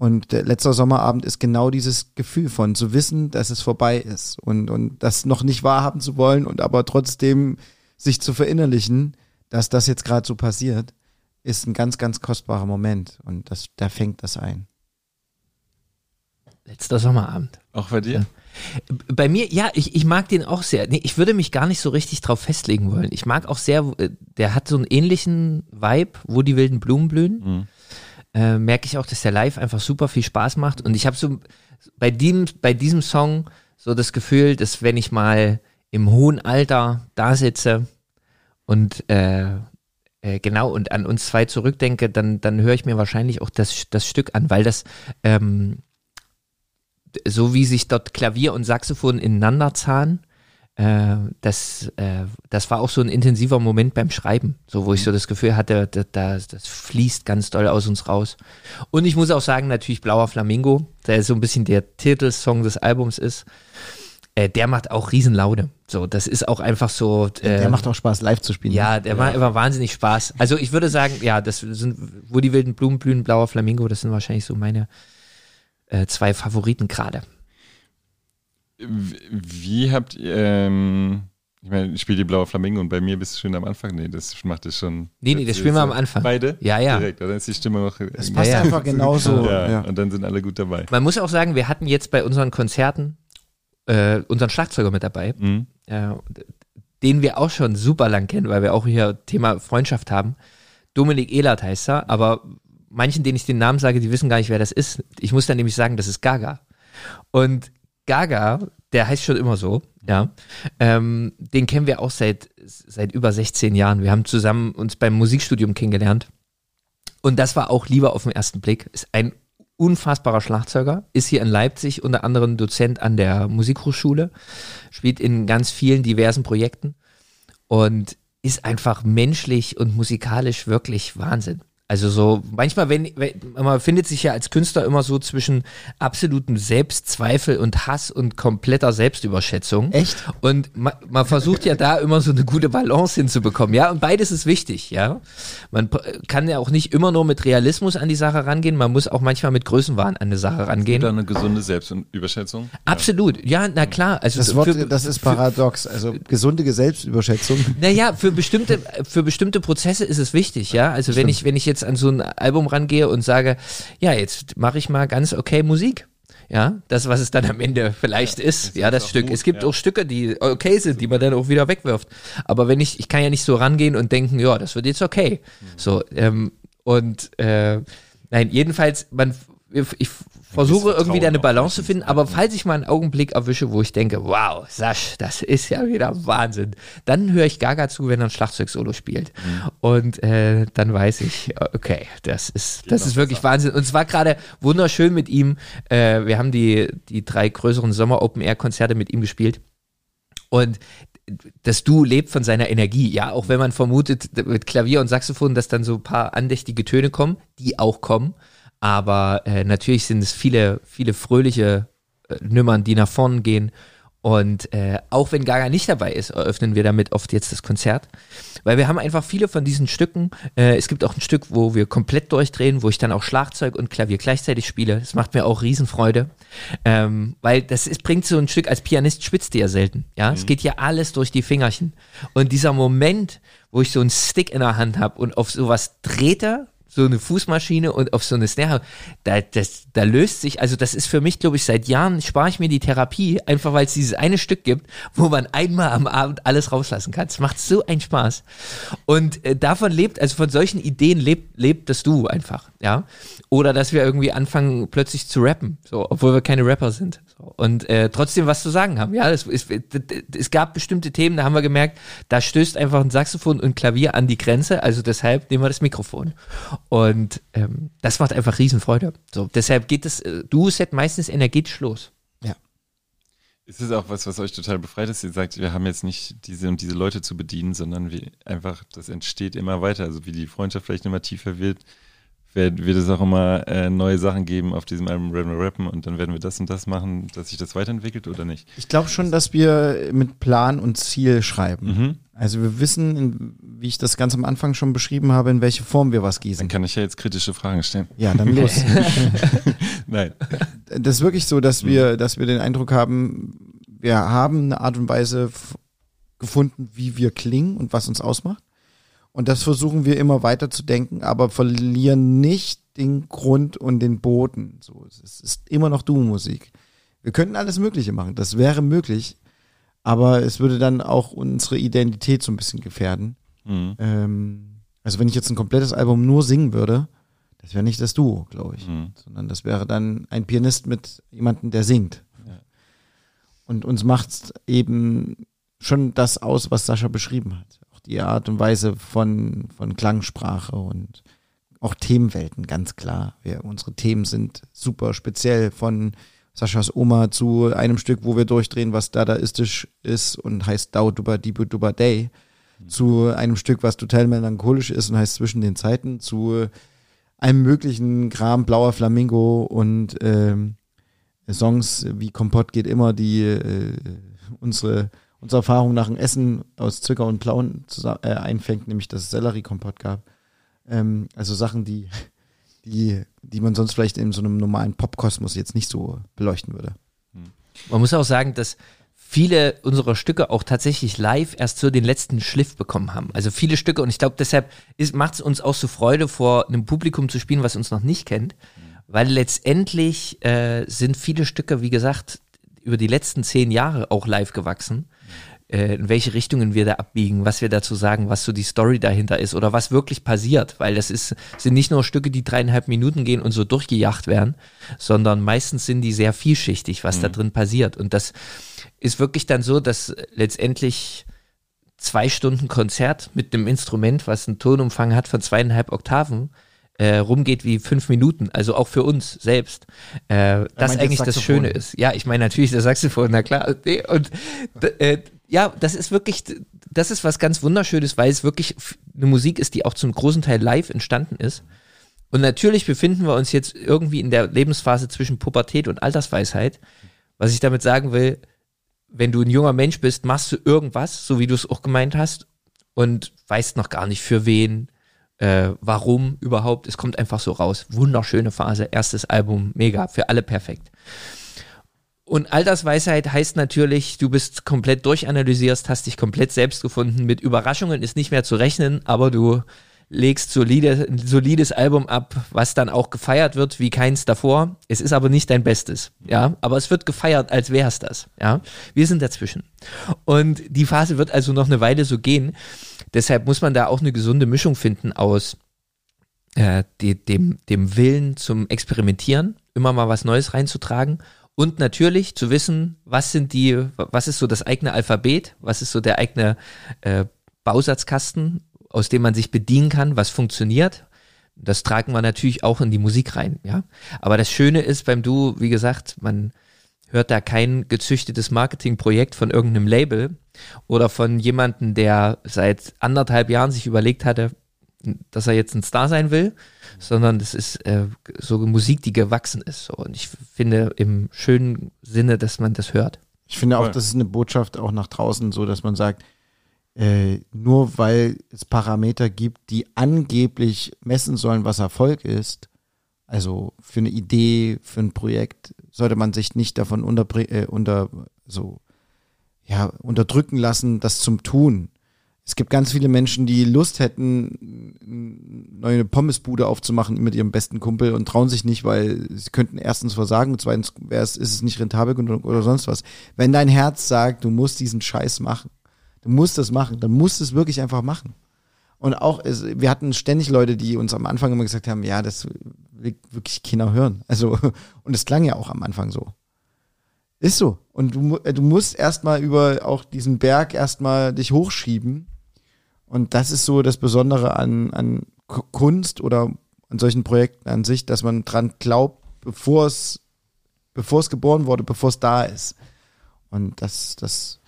Und der letzter Sommerabend ist genau dieses Gefühl von zu wissen, dass es vorbei ist und, und das noch nicht wahrhaben zu wollen und aber trotzdem sich zu verinnerlichen, dass das jetzt gerade so passiert, ist ein ganz, ganz kostbarer Moment und das, da fängt das ein. Letzter Sommerabend. Auch bei dir? Bei mir, ja, ich, ich mag den auch sehr. Nee, ich würde mich gar nicht so richtig drauf festlegen wollen. Ich mag auch sehr, äh, der hat so einen ähnlichen Vibe, wo die wilden Blumen blühen. Mhm. Äh, merke ich auch, dass der live einfach super viel Spaß macht. Und ich habe so bei dem, bei diesem Song so das Gefühl, dass wenn ich mal im hohen Alter da sitze und äh, äh, genau und an uns zwei zurückdenke, dann, dann höre ich mir wahrscheinlich auch das, das Stück an, weil das ähm, so wie sich dort Klavier und Saxophon ineinander zahlen, äh, das, äh, das war auch so ein intensiver Moment beim Schreiben, so wo ich so das Gefühl hatte, da, da, das fließt ganz doll aus uns raus. Und ich muss auch sagen, natürlich Blauer Flamingo, der so ein bisschen der Titelsong des Albums ist, äh, der macht auch Riesenlaune. So, das ist auch einfach so. Äh, Der macht auch Spaß, live zu spielen. ja, der macht immer wahnsinnig Spaß. Also ich würde sagen, ja, das sind, wo die wilden Blumen blühen, blauer Flamingo, das sind wahrscheinlich so meine äh, zwei Favoriten gerade. Wie- habt ihr, ähm, ich meine, spielt die blaue Flamingo und bei mir bist du schon am Anfang? Nee, das macht es schon. Nee, nee, das spielen wir am Anfang. Beide? Ja, ja. Direkt, oder ist die Stimme noch. Das passt ja. einfach genauso. ja, Ja. und dann sind alle gut dabei. Man muss auch sagen, wir hatten jetzt bei unseren Konzerten äh, unseren Schlagzeuger mit dabei, Mhm. äh, den wir auch schon super lang kennen, weil wir auch hier Thema Freundschaft haben. Dominik Ehlert heißt er, aber manchen, denen ich den Namen sage, die wissen gar nicht, wer das ist. Ich muss dann nämlich sagen, das ist Gaga. Und Gaga, der heißt schon immer so, ja. Ähm, den kennen wir auch seit, seit über 16 Jahren. Wir haben zusammen uns beim Musikstudium kennengelernt. Und das war auch lieber auf den ersten Blick. Ist ein unfassbarer Schlagzeuger, ist hier in Leipzig unter anderem Dozent an der Musikhochschule, spielt in ganz vielen diversen Projekten und ist einfach menschlich und musikalisch wirklich Wahnsinn. Also so, manchmal, wenn, wenn man findet sich ja als Künstler immer so zwischen absolutem Selbstzweifel und Hass und kompletter Selbstüberschätzung. Echt? Und man, man versucht ja da immer so eine gute Balance hinzubekommen, ja. Und beides ist wichtig, ja. Man kann ja auch nicht immer nur mit Realismus an die Sache rangehen, man muss auch manchmal mit Größenwahn an eine Sache rangehen. Oder eine gesunde Selbstüberschätzung. Absolut, ja, na klar. Also Das Wort, für- das ist paradox. Also gesunde Selbstüberschätzung. Naja, für bestimmte, für bestimmte Prozesse ist es wichtig, ja. Also wenn ich, wenn ich jetzt an so ein Album rangehe und sage, ja, jetzt mache ich mal ganz okay Musik. Ja, das, was es dann am Ende vielleicht ist, ja, das Stück. Mut, es gibt ja. auch Stücke, die okay sind, die man dann auch wieder wegwirft. Aber wenn ich, ich kann ja nicht so rangehen und denken, ja, das wird jetzt okay. So, ähm, und äh, nein, jedenfalls, man, ich versuche irgendwie da eine Vertrauen auch Balance zu finden, aber falls ich mal einen Augenblick erwische, wo ich denke, wow, Sasch, das ist ja wieder Wahnsinn, dann höre ich Gaga zu, wenn er ein Schlagzeugsolo spielt. Und äh, dann weiß ich, okay, das ist, das ist wirklich Wahnsinn. Und es war gerade wunderschön mit ihm. Äh, wir haben die, die drei größeren Sommer-Open-Air-Konzerte mit ihm gespielt. Und das Duo lebt von seiner Energie, ja, auch wenn man vermutet, mit Klavier und Saxophon, dass dann so ein paar andächtige Töne kommen, die auch kommen. Aber äh, natürlich sind es viele, viele fröhliche äh, Nummern, die nach vorn gehen. Und äh, auch wenn Gaga nicht dabei ist, eröffnen wir damit oft jetzt das Konzert. Weil wir haben einfach viele von diesen Stücken. Äh, es gibt auch ein Stück, wo wir komplett durchdrehen, wo ich dann auch Schlagzeug und Klavier gleichzeitig spiele. Das macht mir auch Riesenfreude. Ähm, weil das ist, bringt so ein Stück, als Pianist schwitzt ihr ja selten. Ja, es geht ja alles durch die Fingerchen. Und dieser Moment, wo ich so einen Stick in der Hand habe und auf sowas trete, so eine Fußmaschine und auf so eine Snare, da, das, da löst sich, also das ist für mich, glaube ich, seit Jahren spare ich mir die Therapie, einfach weil es dieses eine Stück gibt, wo man einmal am Abend alles rauslassen kann. Es macht so einen Spaß. Und äh, davon lebt, also von solchen Ideen lebt, lebt das Du einfach, ja. Oder dass wir irgendwie anfangen, plötzlich zu rappen, so, obwohl wir keine Rapper sind. So. Und äh, trotzdem was zu sagen haben. Ja, das ist, es gab bestimmte Themen, da haben wir gemerkt, da stößt einfach ein Saxophon und Klavier an die Grenze, also deshalb nehmen wir das Mikrofon. Und ähm, das macht einfach Riesenfreude. So, deshalb geht das äh, Duo-Set meistens energetisch los. Ja. Ist es auch was, was euch total befreit ist? Ihr sagt, wir haben jetzt nicht diese und diese Leute zu bedienen, sondern wir einfach, das entsteht immer weiter. Also wie die Freundschaft vielleicht immer tiefer wird, wird, wird es auch immer äh, neue Sachen geben auf diesem Album Rappen Rappen und dann werden wir das und das machen, dass sich das weiterentwickelt oder nicht? Ich glaube schon, dass wir mit Plan und Ziel schreiben. Mhm. Also wir wissen, in, wie ich das ganz am Anfang schon beschrieben habe, in welche Form wir was Dann gießen. kann ich ja jetzt kritische Fragen stellen. Ja, dann los. Nein. das ist wirklich so, dass wir, dass wir den Eindruck haben, wir haben eine Art und Weise gefunden, wie wir klingen und was uns ausmacht. Und das versuchen wir immer weiter zu denken, aber verlieren nicht den Grund und den Boden. So, es ist immer noch Duo-Musik. Wir könnten alles Mögliche machen. Das wäre möglich. Aber es würde dann auch unsere Identität so ein bisschen gefährden. Mhm. Ähm, also wenn ich jetzt ein komplettes Album nur singen würde, das wäre nicht das Duo, glaube ich. Mhm. Sondern das wäre dann ein Pianist mit jemandem, der singt. Ja. Und uns macht eben schon das aus, was Sascha beschrieben hat. Die Art und Weise von, von Klangsprache und auch Themenwelten, ganz klar. Wir, unsere Themen sind super speziell von Saschas Oma zu einem Stück, wo wir durchdrehen, was dadaistisch ist und heißt Dau Duba Dibu Duba Day, zu einem Stück, was total melancholisch ist und heißt Zwischen den Zeiten, zu einem möglichen Kram, Blauer Flamingo und ähm, Songs wie Kompott geht immer, die äh, unsere, unsere Erfahrung nach dem Essen aus Zwickau und Plauen zusammen, äh, einfängt, nämlich dass es Selleriekompott gab. Ähm, also Sachen, die, die, die man sonst vielleicht in so einem normalen Popkosmos jetzt nicht so beleuchten würde. Man muss auch sagen, dass viele unserer Stücke auch tatsächlich live erst so den letzten Schliff bekommen haben. Also viele Stücke und ich glaube, deshalb macht es uns auch so Freude, vor einem Publikum zu spielen, was uns noch nicht kennt, weil letztendlich äh, sind viele Stücke, wie gesagt, über die letzten zehn Jahre auch live gewachsen. Äh, in welche Richtungen wir da abbiegen, was wir dazu sagen, was so die Story dahinter ist oder was wirklich passiert, weil das ist, sind nicht nur Stücke, die dreieinhalb Minuten gehen und so durchgejagt werden, sondern meistens sind die sehr vielschichtig, was da drin passiert. Und das ist wirklich dann so, dass letztendlich zwei Stunden Konzert mit einem Instrument, was einen Tonumfang hat von zweieinhalb Oktaven, äh, rumgeht wie fünf Minuten, also auch für uns selbst. Äh, das eigentlich das das. Schöne ist. Ja, ich meine natürlich das Saxophon, na klar. Nee, Und äh, ja, das ist wirklich, das ist was ganz Wunderschönes, weil es wirklich eine Musik ist, die auch zum großen Teil live entstanden ist. Und natürlich befinden wir uns jetzt irgendwie in der Lebensphase zwischen Pubertät und Altersweisheit. Was ich damit sagen will, wenn du ein junger Mensch bist, machst du irgendwas, so wie du es auch gemeint hast, und weißt noch gar nicht für wen, äh, warum überhaupt. Es kommt einfach so raus. Wunderschöne Phase, erstes Album, mega, für alle perfekt. Und Altersweisheit heißt natürlich, du bist komplett durchanalysierst, hast dich komplett selbst gefunden. Mit Überraschungen ist nicht mehr zu rechnen, aber du legst solide, solides Album ab, was dann auch gefeiert wird wie keins davor. Es ist aber nicht dein Bestes, ja. Aber es wird gefeiert, als wäre es das, ja. Wir sind dazwischen. Und die Phase wird also noch eine Weile so gehen. Deshalb muss man da auch eine gesunde Mischung finden aus äh, die, dem, dem Willen zum Experimentieren, immer mal was Neues reinzutragen und natürlich zu wissen, was sind die, was ist so das eigene Alphabet, was ist so der eigene äh, Bausatzkasten, aus dem man sich bedienen kann, was funktioniert. Das tragen wir natürlich auch in die Musik rein, ja. Aber das Schöne ist beim Du, wie gesagt, man hört da kein gezüchtetes Marketingprojekt von irgendeinem Label oder von jemandem, der seit anderthalb Jahren sich überlegt hatte, dass er jetzt ein Star sein will, sondern das ist äh, so Musik, die gewachsen ist. So. Und ich finde im schönen Sinne, dass man das hört. Ich finde auch, das ist eine Botschaft auch nach draußen, so dass man sagt, äh, nur weil es Parameter gibt, die angeblich messen sollen, was Erfolg ist, also für eine Idee, für ein Projekt, sollte man sich nicht davon unter, äh, unter so ja, unterdrücken lassen, das zum Tun. Es gibt ganz viele Menschen, die Lust hätten, eine neue Pommesbude aufzumachen mit ihrem besten Kumpel und trauen sich nicht, weil sie könnten erstens versagen und zweitens ist es nicht rentabel genug oder sonst was. Wenn dein Herz sagt, du musst diesen Scheiß machen, du musst das machen, dann musst du es wirklich einfach machen. Und auch, es, wir hatten ständig Leute, die uns am Anfang immer gesagt haben, ja, das will wirklich Kinder hören. Also, und es klang ja auch am Anfang so. Ist so. Und du, äh, du musst erstmal über auch diesen Berg erstmal dich hochschieben. Und das ist so das Besondere an, an Kunst oder an solchen Projekten an sich, dass man dran glaubt, bevor es, bevor es geboren wurde, bevor es da ist. Und das, das,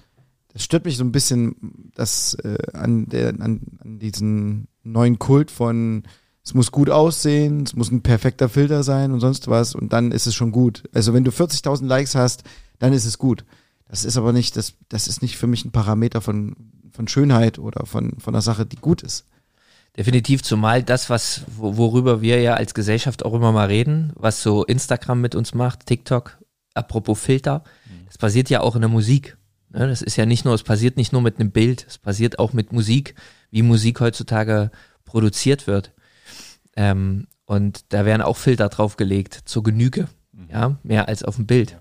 das stört mich so ein bisschen, dass äh, an, der, an, an diesen neuen Kult von es muss gut aussehen, es muss ein perfekter Filter sein und sonst was und dann ist es schon gut. Also wenn du 40.000 Likes hast, dann ist es gut. Das ist aber nicht, das, das ist nicht für mich ein Parameter von, von Schönheit oder von, von einer Sache, die gut ist. Definitiv, zumal das, was, wo- worüber wir ja als Gesellschaft auch immer mal reden, was so Instagram mit uns macht, TikTok, apropos Filter, das passiert ja auch in der Musik. Ne? Das ist ja nicht nur, es passiert nicht nur mit einem Bild, es passiert auch mit Musik, wie Musik heutzutage produziert wird. Ähm, und da werden auch Filter draufgelegt zur Genüge, mhm. ja, mehr als auf dem Bild.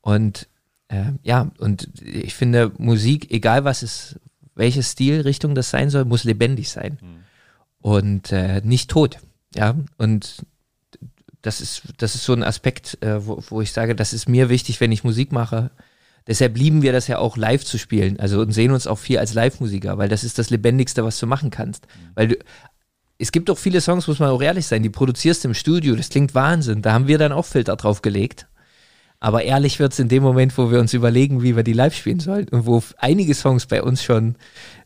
Und äh, ja, und ich finde, Musik, egal was es, welche Stilrichtung das sein soll, muss lebendig sein mhm. und äh, nicht tot. Ja, und das ist, das ist so ein Aspekt, äh, wo, wo ich sage, das ist mir wichtig, wenn ich Musik mache. Deshalb lieben wir das ja auch live zu spielen. Also und sehen uns auch viel als Live-Musiker, weil das ist das Lebendigste, was du machen kannst. Mhm. Weil du, es gibt auch viele Songs, muss man auch ehrlich sein, die produzierst du im Studio, das klingt Wahnsinn. Da haben wir dann auch Filter drauf gelegt. Aber ehrlich wird's in dem Moment, wo wir uns überlegen, wie wir die live spielen sollen und wo einige Songs bei uns schon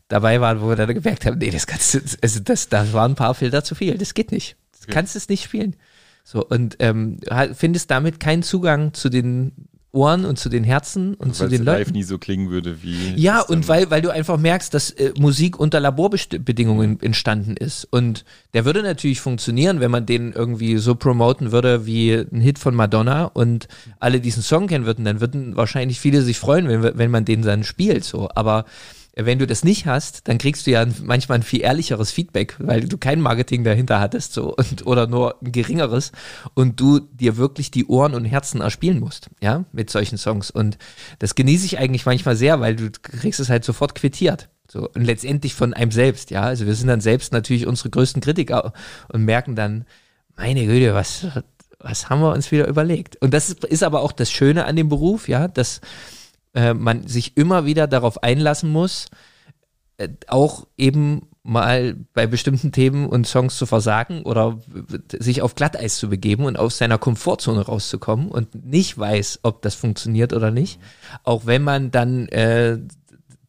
dabei waren, wo wir dann gemerkt haben, nee, das kannst du, also das, da waren ein paar Filter zu viel, das geht nicht. Du kannst es nicht spielen. So, und ähm, findest damit keinen Zugang zu den Ohren und zu den Herzen und zu den Leuten. live nie so klingen würde wie. Ja, und weil, weil du einfach merkst, dass äh, Musik unter Laborbedingungen entstanden ist. Und der würde natürlich funktionieren, wenn man den irgendwie so promoten würde wie ein Hit von Madonna und alle diesen Song kennen würden, dann würden wahrscheinlich viele sich freuen, wenn, wenn man den dann spielt, so. Aber wenn du das nicht hast, dann kriegst du ja manchmal ein viel ehrlicheres Feedback, weil du kein Marketing dahinter hattest so und oder nur ein geringeres und du dir wirklich die Ohren und Herzen erspielen musst, ja, mit solchen Songs und das genieße ich eigentlich manchmal sehr, weil du kriegst es halt sofort quittiert. So, und letztendlich von einem selbst, ja. Also wir sind dann selbst natürlich unsere größten Kritiker und merken dann, meine Güte, was, was haben wir uns wieder überlegt? Und das ist, aber auch das Schöne an dem Beruf, ja, dass äh, man sich immer wieder darauf einlassen muss, äh, auch eben mal bei bestimmten Themen und Songs zu versagen oder sich auf Glatteis zu begeben und aus seiner Komfortzone rauszukommen und nicht weiß, ob das funktioniert oder nicht. Auch wenn man dann äh,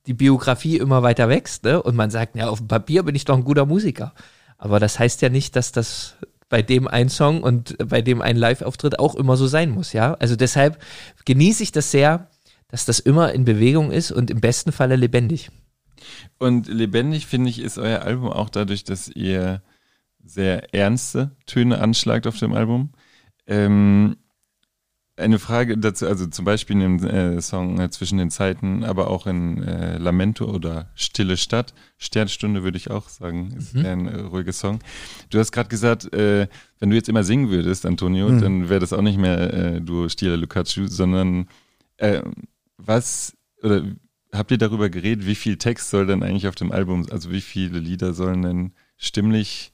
die Biografie immer weiter wächst ne? und man sagt, ja, auf dem Papier bin ich doch ein guter Musiker. Aber das heißt ja nicht, dass das bei dem ein Song und bei dem ein Live-Auftritt auch immer so sein muss, ja. Also deshalb genieße ich das sehr, dass das immer in Bewegung ist und im besten Falle lebendig. Und lebendig, finde ich, ist euer Album auch dadurch, dass ihr sehr ernste Töne anschlagt auf dem Album. Ähm, eine Frage dazu, also zum Beispiel in dem äh, Song äh, Zwischen den Zeiten, aber auch in äh, Lamento oder Stille Stadt. Sternstunde würde ich auch sagen, ist mhm. ein äh, ruhiges Song. Du hast gerade gesagt, äh, wenn du jetzt immer singen würdest, Antonio, mhm. dann wäre das auch nicht mehr äh, du Stile Lukacu, sondern was, oder habt ihr darüber geredet, wie viel Text soll denn eigentlich auf dem Album, also wie viele Lieder sollen denn stimmlich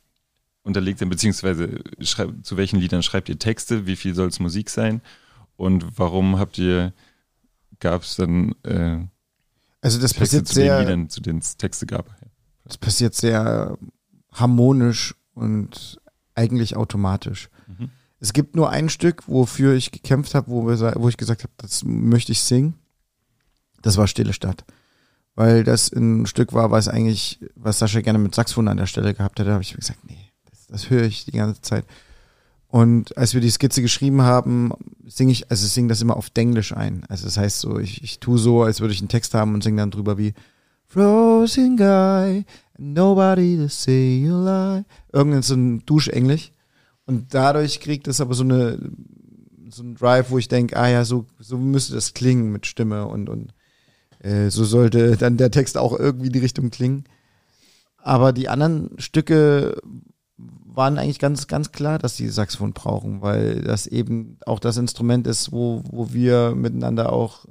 unterlegt sein, beziehungsweise schreib, zu welchen Liedern schreibt ihr Texte, wie viel soll es Musik sein und warum habt ihr, gab es dann äh, also das Texte passiert zu sehr, den Liedern, zu denen es Texte gab? Das passiert sehr harmonisch und eigentlich automatisch. Mhm. Es gibt nur ein Stück, wofür ich gekämpft habe, wo, wo ich gesagt habe, das möchte ich singen. Das war Stille Stadt. Weil das ein Stück war, was eigentlich, was Sascha gerne mit Saxophon an der Stelle gehabt hätte, habe ich gesagt, nee, das, das höre ich die ganze Zeit. Und als wir die Skizze geschrieben haben, singe ich, also singe das immer auf Denglisch ein. Also das heißt so, ich, ich tue so, als würde ich einen Text haben und singe dann drüber wie Frozen Guy, nobody to say you lie. Irgendein so ein Duschenglisch. Und dadurch kriegt es aber so eine so ein Drive, wo ich denke, ah ja, so, so müsste das klingen mit Stimme und, und äh, so sollte dann der Text auch irgendwie in die Richtung klingen. Aber die anderen Stücke waren eigentlich ganz, ganz klar, dass die Saxophon brauchen, weil das eben auch das Instrument ist, wo, wo wir miteinander auch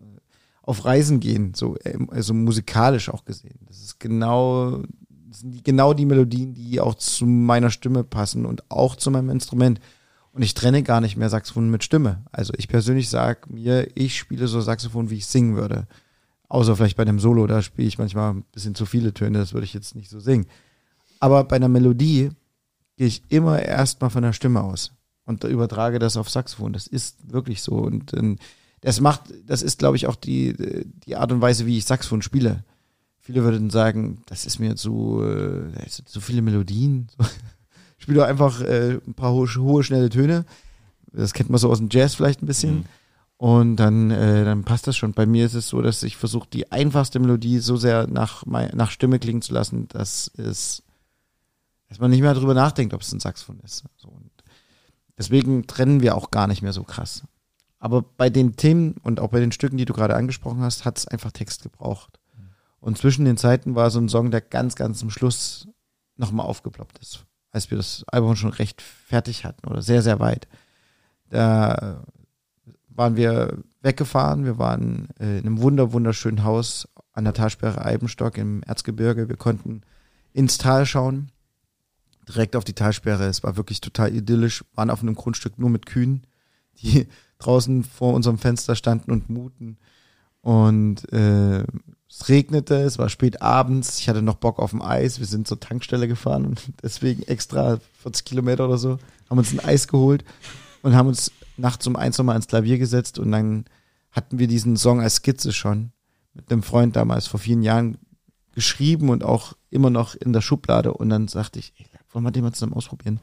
auf Reisen gehen, so also musikalisch auch gesehen. Das ist genau, das sind genau die Melodien, die auch zu meiner Stimme passen und auch zu meinem Instrument. Und ich trenne gar nicht mehr Saxophon mit Stimme. Also ich persönlich sage mir, ich spiele so Saxophon, wie ich singen würde. Außer vielleicht bei einem Solo, da spiele ich manchmal ein bisschen zu viele Töne, das würde ich jetzt nicht so singen. Aber bei einer Melodie gehe ich immer erstmal von der Stimme aus und übertrage das auf Saxophon. Das ist wirklich so. Und ähm, das macht, das ist, glaube ich, auch die, die Art und Weise, wie ich Saxophon spiele. Viele würden sagen, das ist mir zu, äh, zu viele Melodien. spiele doch einfach äh, ein paar hohe, hohe, schnelle Töne. Das kennt man so aus dem Jazz vielleicht ein bisschen. Mhm. Und dann, äh, dann passt das schon. Bei mir ist es so, dass ich versuche, die einfachste Melodie so sehr nach, nach Stimme klingen zu lassen, dass es, dass man nicht mehr darüber nachdenkt, ob es ein Saxophon ist. So, deswegen trennen wir auch gar nicht mehr so krass. Aber bei den Themen und auch bei den Stücken, die du gerade angesprochen hast, hat es einfach Text gebraucht. Und zwischen den Zeiten war so ein Song, der ganz, ganz zum Schluss nochmal aufgeploppt ist, als wir das Album schon recht fertig hatten oder sehr, sehr weit. Da waren wir weggefahren, wir waren äh, in einem wunder, wunderschönen Haus an der Talsperre Eibenstock im Erzgebirge. Wir konnten ins Tal schauen, direkt auf die Talsperre. Es war wirklich total idyllisch, waren auf einem Grundstück nur mit Kühen, die draußen vor unserem Fenster standen und muten. Und äh, es regnete, es war spät abends, ich hatte noch Bock auf dem Eis. Wir sind zur Tankstelle gefahren und deswegen extra 40 Kilometer oder so, haben uns ein Eis geholt und haben uns nachts um eins nochmal ins Klavier gesetzt und dann hatten wir diesen Song als Skizze schon mit einem Freund damals vor vielen Jahren geschrieben und auch immer noch in der Schublade und dann sagte ich, ey, wollen wir den mal zusammen ausprobieren.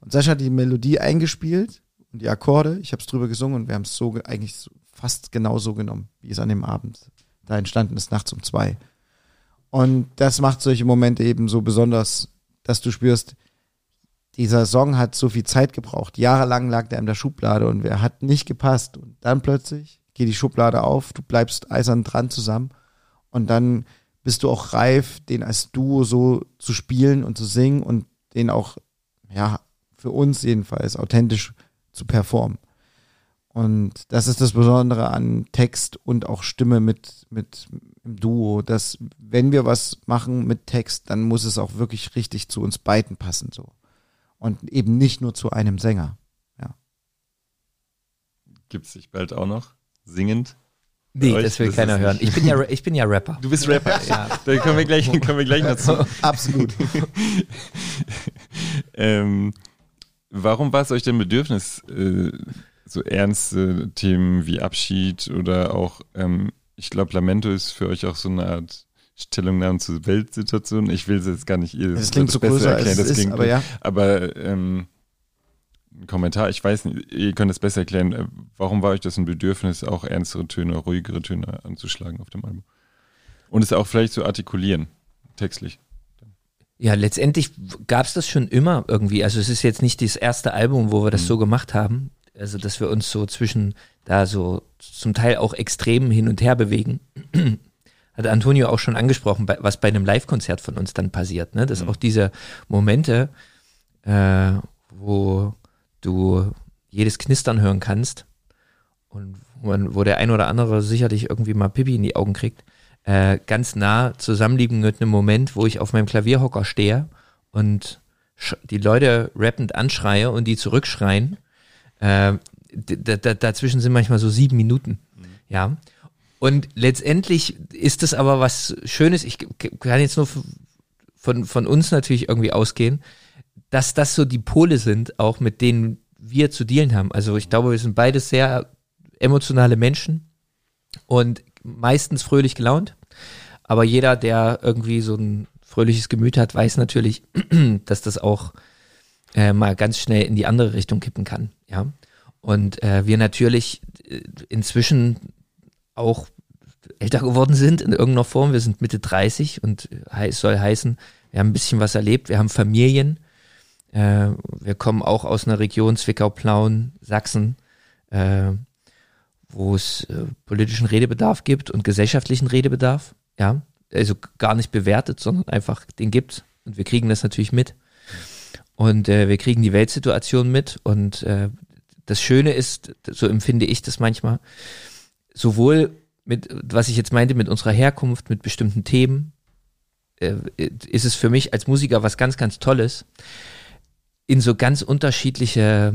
Und Sascha hat die Melodie eingespielt und die Akkorde, ich habe es drüber gesungen und wir haben es so eigentlich so, fast genau so genommen, wie es an dem Abend da entstanden ist, nachts um zwei. Und das macht solche Momente eben so besonders, dass du spürst, dieser Song hat so viel Zeit gebraucht. Jahrelang lag der in der Schublade und er hat nicht gepasst. Und dann plötzlich geht die Schublade auf, du bleibst eisern dran zusammen und dann bist du auch reif, den als Duo so zu spielen und zu singen und den auch, ja, für uns jedenfalls authentisch zu performen. Und das ist das Besondere an Text und auch Stimme mit, mit im Duo, dass wenn wir was machen mit Text, dann muss es auch wirklich richtig zu uns beiden passen, so. Und eben nicht nur zu einem Sänger. Ja. Gibt es dich bald auch noch singend? Nee, Euch, das will das keiner hören. Ich bin ja, ich bin ja Rapper. Du bist Rapper. Ja. Da kommen wir gleich, kommen wir gleich noch zu. Absolut. Ähm, warum war es euch denn Bedürfnis, äh, so ernste Themen wie Abschied oder auch, ähm, ich glaube, Lamento ist für euch auch so eine Art Stellungnahme zur Weltsituation. Ich will es jetzt gar nicht ihr Das klingt so besser größer, als erklären, es das ist, aber ja. Aber ähm, ein Kommentar, ich weiß nicht, ihr könnt es besser erklären. Äh, Warum war euch das ein Bedürfnis, auch ernstere Töne, ruhigere Töne anzuschlagen auf dem Album? Und es auch vielleicht zu artikulieren, textlich. Ja, letztendlich gab es das schon immer irgendwie. Also es ist jetzt nicht das erste Album, wo wir das Mhm. so gemacht haben. Also dass wir uns so zwischen da so zum Teil auch extrem hin und her bewegen. Hat Antonio auch schon angesprochen, was bei einem Live-Konzert von uns dann passiert. Ne? Dass Mhm. auch diese Momente, äh, wo du jedes Knistern hören kannst und wo, man, wo der ein oder andere sicherlich irgendwie mal Pipi in die Augen kriegt, äh, ganz nah zusammenliegen mit einem Moment, wo ich auf meinem Klavierhocker stehe und die Leute rappend anschreie und die zurückschreien. Äh, dazwischen sind manchmal so sieben Minuten. Ja. Und letztendlich ist es aber was Schönes. Ich kann jetzt nur von, von uns natürlich irgendwie ausgehen, dass das so die Pole sind, auch mit denen wir zu dealen haben. Also ich glaube, wir sind beide sehr emotionale Menschen und meistens fröhlich gelaunt. Aber jeder, der irgendwie so ein fröhliches Gemüt hat, weiß natürlich, dass das auch äh, mal ganz schnell in die andere Richtung kippen kann. Ja. Und äh, wir natürlich äh, inzwischen auch älter geworden sind in irgendeiner Form. Wir sind Mitte 30 und es soll heißen, wir haben ein bisschen was erlebt, wir haben Familien. Äh, wir kommen auch aus einer Region Zwickau-Plauen, Sachsen, äh, wo es äh, politischen Redebedarf gibt und gesellschaftlichen Redebedarf. Ja, also gar nicht bewertet, sondern einfach den gibt's und wir kriegen das natürlich mit. Und äh, wir kriegen die Weltsituation mit und äh, das Schöne ist, so empfinde ich das manchmal, sowohl mit, was ich jetzt meinte, mit unserer Herkunft, mit bestimmten Themen, äh, ist es für mich als Musiker was ganz, ganz Tolles, in so ganz unterschiedliche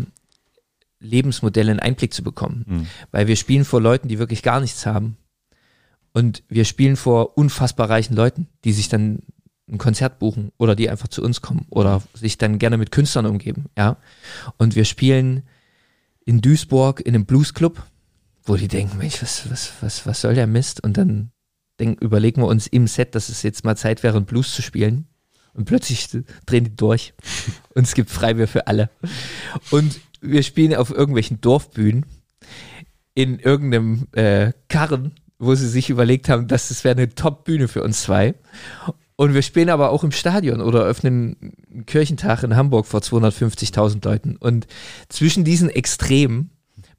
Lebensmodelle einen Einblick zu bekommen. Mhm. Weil wir spielen vor Leuten, die wirklich gar nichts haben. Und wir spielen vor unfassbar reichen Leuten, die sich dann ein Konzert buchen oder die einfach zu uns kommen oder sich dann gerne mit Künstlern umgeben, ja. Und wir spielen in Duisburg in einem Bluesclub, wo die denken, Mensch, was, was, was, was soll der Mist? Und dann denken, überlegen wir uns im Set, dass es jetzt mal Zeit wäre, einen Blues zu spielen. Und plötzlich drehen die durch. Und es gibt Freibier für alle. Und wir spielen auf irgendwelchen Dorfbühnen in irgendeinem äh, Karren, wo sie sich überlegt haben, dass das wäre eine Top-Bühne für uns zwei. Und wir spielen aber auch im Stadion oder öffnen einen Kirchentag in Hamburg vor 250.000 Leuten. Und zwischen diesen Extremen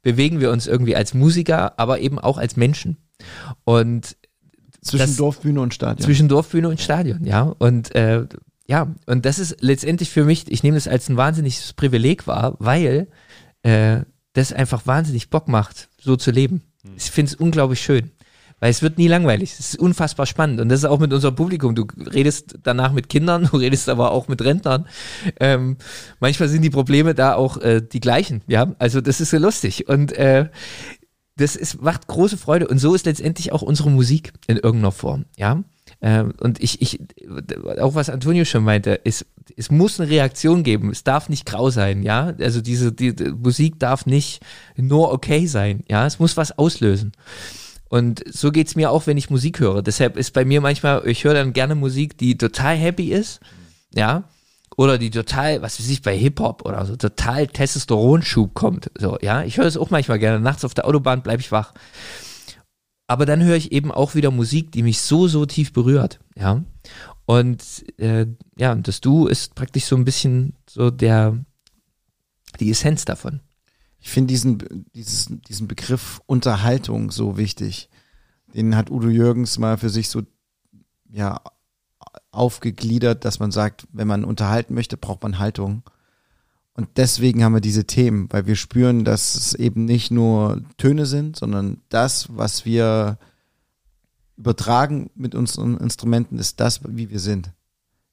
bewegen wir uns irgendwie als Musiker, aber eben auch als Menschen. Und Zwischen das, Dorfbühne und Stadion. Zwischen Dorfbühne und Stadion, ja. Und äh, ja, und das ist letztendlich für mich, ich nehme das als ein wahnsinniges Privileg wahr, weil äh, das einfach wahnsinnig Bock macht, so zu leben. Ich finde es unglaublich schön. Weil es wird nie langweilig. Es ist unfassbar spannend. Und das ist auch mit unserem Publikum. Du redest danach mit Kindern, du redest aber auch mit Rentnern. Ähm, manchmal sind die Probleme da auch äh, die gleichen. Ja, also das ist so lustig. Und äh, das ist, macht große Freude. Und so ist letztendlich auch unsere Musik in irgendeiner Form. Ja. Ähm, und ich, ich, auch was Antonio schon meinte, es, es muss eine Reaktion geben. Es darf nicht grau sein, ja. Also diese die, die Musik darf nicht nur okay sein, ja. Es muss was auslösen. Und so geht's mir auch, wenn ich Musik höre. Deshalb ist bei mir manchmal, ich höre dann gerne Musik, die total happy ist, ja, oder die total, was weiß ich, bei Hip-Hop oder so, total Testosteronschub kommt. So, ja. Ich höre es auch manchmal gerne. Nachts auf der Autobahn bleibe ich wach. Aber dann höre ich eben auch wieder Musik, die mich so, so tief berührt, ja. Und äh, ja, das Du ist praktisch so ein bisschen so der, die Essenz davon. Ich finde diesen, diesen Begriff Unterhaltung so wichtig. Den hat Udo Jürgens mal für sich so ja, aufgegliedert, dass man sagt, wenn man unterhalten möchte, braucht man Haltung. Und deswegen haben wir diese Themen, weil wir spüren, dass es eben nicht nur Töne sind, sondern das, was wir übertragen mit unseren Instrumenten, ist das, wie wir sind.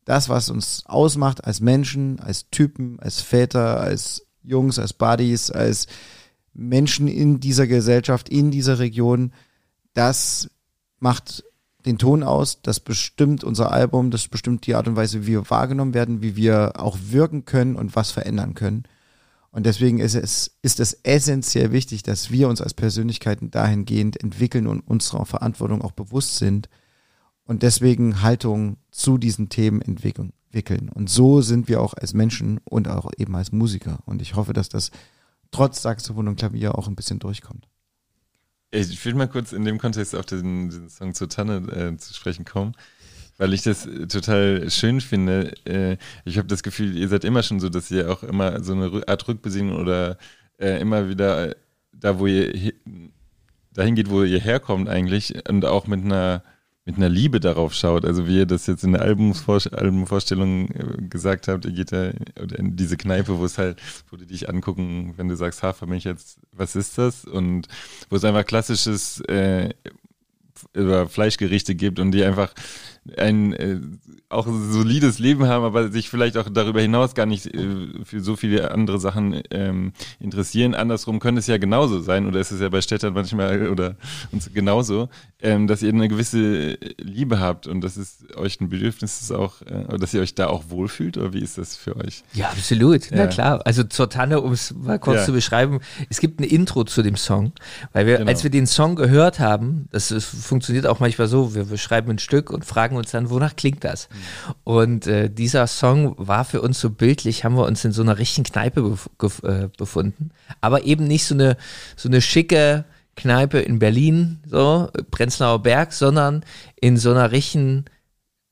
Das, was uns ausmacht als Menschen, als Typen, als Väter, als Jungs, als Buddies, als Menschen in dieser Gesellschaft, in dieser Region, das macht den Ton aus, das bestimmt unser Album, das bestimmt die Art und Weise, wie wir wahrgenommen werden, wie wir auch wirken können und was verändern können. Und deswegen ist es, ist es essentiell wichtig, dass wir uns als Persönlichkeiten dahingehend entwickeln und unserer Verantwortung auch bewusst sind und deswegen Haltung zu diesen Themen entwickeln entwickeln. Und so sind wir auch als Menschen und auch eben als Musiker. Und ich hoffe, dass das trotz Saxophon und Klavier auch ein bisschen durchkommt. Ich will mal kurz in dem Kontext auf den, den Song zur Tanne äh, zu sprechen kommen, weil ich das total schön finde. Äh, ich habe das Gefühl, ihr seid immer schon so, dass ihr auch immer so eine Art Rückbesinnung oder äh, immer wieder da, wo ihr dahin geht, wo ihr herkommt eigentlich und auch mit einer mit einer Liebe darauf schaut. Also wie ihr das jetzt in der Albumvorstellung äh, gesagt habt, ihr geht da in diese Kneipe, wo es halt, wo die dich angucken, wenn du sagst, Hafermilch jetzt, was ist das? Und wo es einfach klassisches äh, über Fleischgerichte gibt und die einfach ein äh, auch ein solides Leben haben, aber sich vielleicht auch darüber hinaus gar nicht äh, für so viele andere Sachen ähm, interessieren. Andersrum könnte es ja genauso sein, oder ist es ja bei Städtern manchmal oder uns genauso, ähm, dass ihr eine gewisse Liebe habt und dass es euch ein Bedürfnis ist auch, äh, dass ihr euch da auch wohlfühlt, oder wie ist das für euch? Ja, absolut. Ja. Na klar. Also zur Tanne, um es mal kurz ja. zu beschreiben, es gibt ein Intro zu dem Song, weil wir, genau. als wir den Song gehört haben, das, das funktioniert auch manchmal so, wir, wir schreiben ein Stück und fragen uns dann, wonach klingt das? Und äh, dieser Song war für uns so bildlich, haben wir uns in so einer richtigen Kneipe bef äh, befunden. Aber eben nicht so eine, so eine schicke Kneipe in Berlin, so, Prenzlauer Berg, sondern in so einer richtigen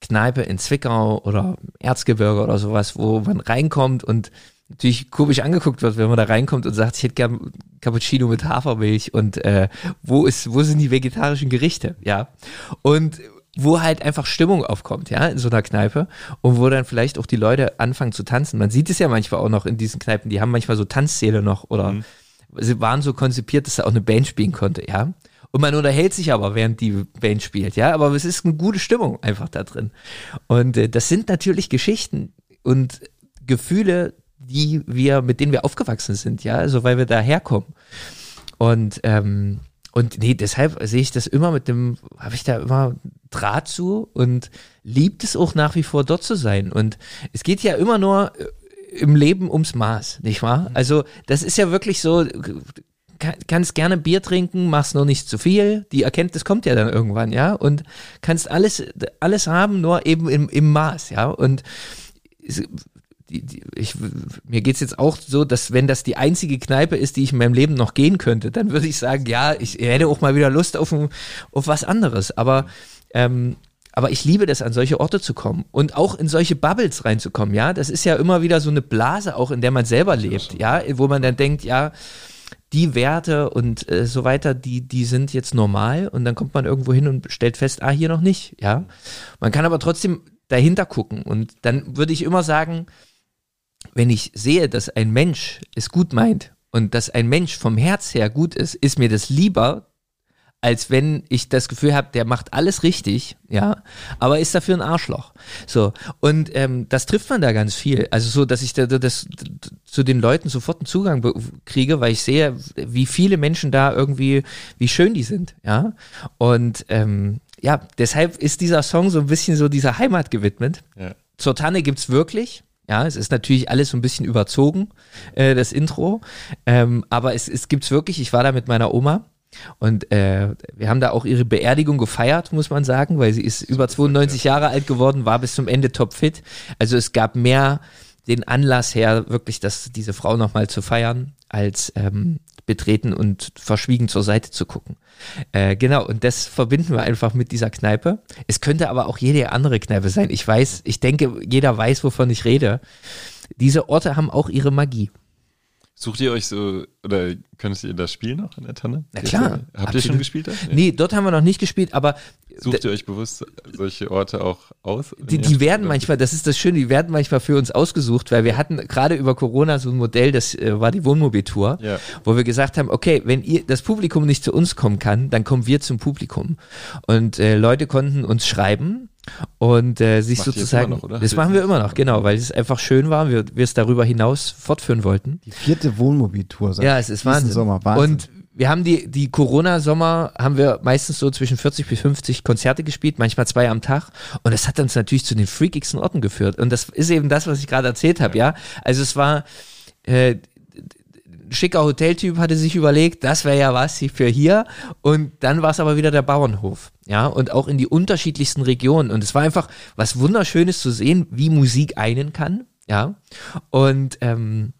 Kneipe in Zwickau oder Erzgebirge oder sowas, wo man reinkommt und natürlich komisch angeguckt wird, wenn man da reinkommt und sagt, ich hätte gern Cappuccino mit Hafermilch und äh, wo ist, wo sind die vegetarischen Gerichte, ja? Und wo halt einfach Stimmung aufkommt, ja, in so einer Kneipe und wo dann vielleicht auch die Leute anfangen zu tanzen. Man sieht es ja manchmal auch noch in diesen Kneipen, die haben manchmal so Tanzsäle noch oder mhm. sie waren so konzipiert, dass da auch eine Band spielen konnte, ja. Und man unterhält sich aber, während die Band spielt, ja, aber es ist eine gute Stimmung einfach da drin. Und äh, das sind natürlich Geschichten und Gefühle, die wir, mit denen wir aufgewachsen sind, ja, also weil wir da herkommen. Und ähm, und nee, deshalb sehe ich das immer mit dem, habe ich da immer Draht zu und liebt es auch nach wie vor dort zu sein. Und es geht ja immer nur äh, im Leben ums Maß, nicht wahr? Mhm. Also das ist ja wirklich so, kannst gerne Bier trinken, machst nur nicht zu viel. Die Erkenntnis kommt ja dann irgendwann, ja. Und kannst alles, alles haben, nur eben im, im Maß, ja. Und die, die, ich, mir geht's jetzt auch so, dass wenn das die einzige Kneipe ist, die ich in meinem Leben noch gehen könnte, dann würde ich sagen, ja, ich hätte auch mal wieder Lust auf, ein, auf was anderes. Aber ähm, aber ich liebe das, an solche Orte zu kommen und auch in solche Bubbles reinzukommen, ja. Das ist ja immer wieder so eine Blase, auch in der man selber lebt, ja, wo man dann denkt, ja, die Werte und äh, so weiter, die, die sind jetzt normal und dann kommt man irgendwo hin und stellt fest, ah, hier noch nicht, ja. Man kann aber trotzdem dahinter gucken und dann würde ich immer sagen, wenn ich sehe, dass ein Mensch es gut meint und dass ein Mensch vom Herz her gut ist, ist mir das lieber, als wenn ich das Gefühl habe, der macht alles richtig, ja, aber ist dafür ein Arschloch. So und ähm, das trifft man da ganz viel. Also so, dass ich da, das zu den Leuten sofort einen Zugang kriege, weil ich sehe, wie viele Menschen da irgendwie, wie schön die sind, ja. Und ähm, ja, deshalb ist dieser Song so ein bisschen so dieser Heimat gewidmet. Ja. Zur Tanne gibt's wirklich. Ja, es ist natürlich alles so ein bisschen überzogen, äh, das Intro. Ähm, aber es, es gibt's wirklich, ich war da mit meiner Oma und äh, wir haben da auch ihre Beerdigung gefeiert, muss man sagen, weil sie ist über 92 Jahre alt geworden, war bis zum Ende topfit. Also es gab mehr den Anlass her, wirklich das, diese Frau nochmal zu feiern, als ähm, betreten und verschwiegen zur Seite zu gucken. Äh, genau, und das verbinden wir einfach mit dieser Kneipe. Es könnte aber auch jede andere Kneipe sein. Ich weiß, ich denke, jeder weiß, wovon ich rede. Diese Orte haben auch ihre Magie. Sucht ihr euch so, oder könnt ihr das Spiel noch in der Tanne? Na klar. Habt absolut. ihr schon gespielt? Da? Nee. nee. dort haben wir noch nicht gespielt, aber. Sucht ihr euch bewusst solche Orte auch aus? Die, die werden manchmal, das ist das Schöne, die werden manchmal für uns ausgesucht, weil wir hatten gerade über Corona so ein Modell, das äh, war die Wohnmobiltour, ja. wo wir gesagt haben, okay, wenn ihr das Publikum nicht zu uns kommen kann, dann kommen wir zum Publikum. Und äh, Leute konnten uns schreiben und äh, sich sozusagen, noch, das machen wir immer noch, genau, weil es einfach schön war, wir, wir es darüber hinaus fortführen wollten. Die vierte Wohnmobiltour. Ja, es ist Wahnsinn. Sommer, Wahnsinn. Und wir haben die, die Corona-Sommer haben wir meistens so zwischen 40 bis 50 Konzerte gespielt, manchmal zwei am Tag. Und das hat uns natürlich zu den freakigsten Orten geführt. Und das ist eben das, was ich gerade erzählt habe, ja. ja. Also es war, äh, schicker Hoteltyp hatte sich überlegt, das wäre ja was für hier. Und dann war es aber wieder der Bauernhof. Ja, und auch in die unterschiedlichsten Regionen. Und es war einfach was Wunderschönes zu sehen, wie Musik einen kann. Ja. Und ähm,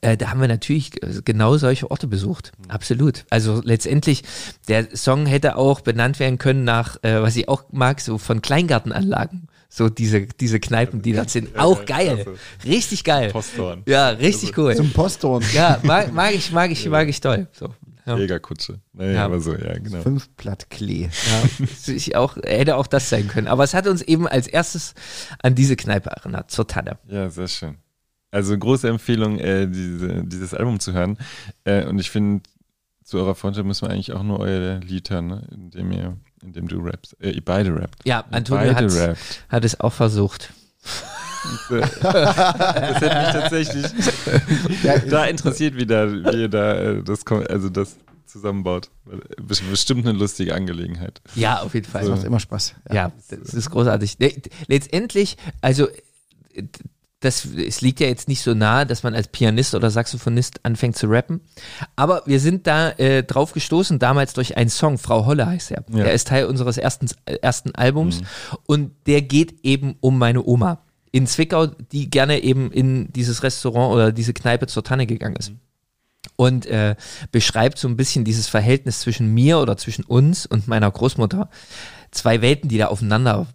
äh, da haben wir natürlich genau solche Orte besucht. Absolut. Also letztendlich, der Song hätte auch benannt werden können nach, äh, was ich auch mag, so von Kleingartenanlagen. So diese, diese Kneipen, die da sind. Auch geil. Richtig geil. Posthorn. Ja, richtig cool. Zum Posthorn. Ja, mag, mag ich, mag ich, mag ich toll. So. Ja. Jägerkutsche. Nee, ja. aber so, ja, genau. Fünf Blatt Klee. Ja, ich auch, hätte auch das sein können. Aber es hat uns eben als erstes an diese Kneipe erinnert, zur Tanne. Ja, sehr schön. Also große Empfehlung, äh, diese, dieses Album zu hören. Äh, und ich finde, zu eurer Freundschaft müssen wir eigentlich auch nur euer Lied hören, ne? in dem ihr in dem du rappst. Äh, ihr beide rappt. Ja, Antonio hat, hat es auch versucht. das hätte mich tatsächlich da interessiert, wie, da, wie ihr da äh, das, also das zusammenbaut. Bestimmt eine lustige Angelegenheit. Ja, auf jeden Fall. Das macht immer Spaß. Ja, ja das ist großartig. Letztendlich, also das, es liegt ja jetzt nicht so nahe, dass man als Pianist oder Saxophonist anfängt zu rappen. Aber wir sind da äh, drauf gestoßen, damals durch einen Song, Frau Holle heißt er. Ja. Der ist Teil unseres ersten, ersten Albums mhm. und der geht eben um meine Oma in Zwickau, die gerne eben in dieses Restaurant oder diese Kneipe zur Tanne gegangen ist. Mhm. Und äh, beschreibt so ein bisschen dieses Verhältnis zwischen mir oder zwischen uns und meiner Großmutter. Zwei Welten, die da aufeinander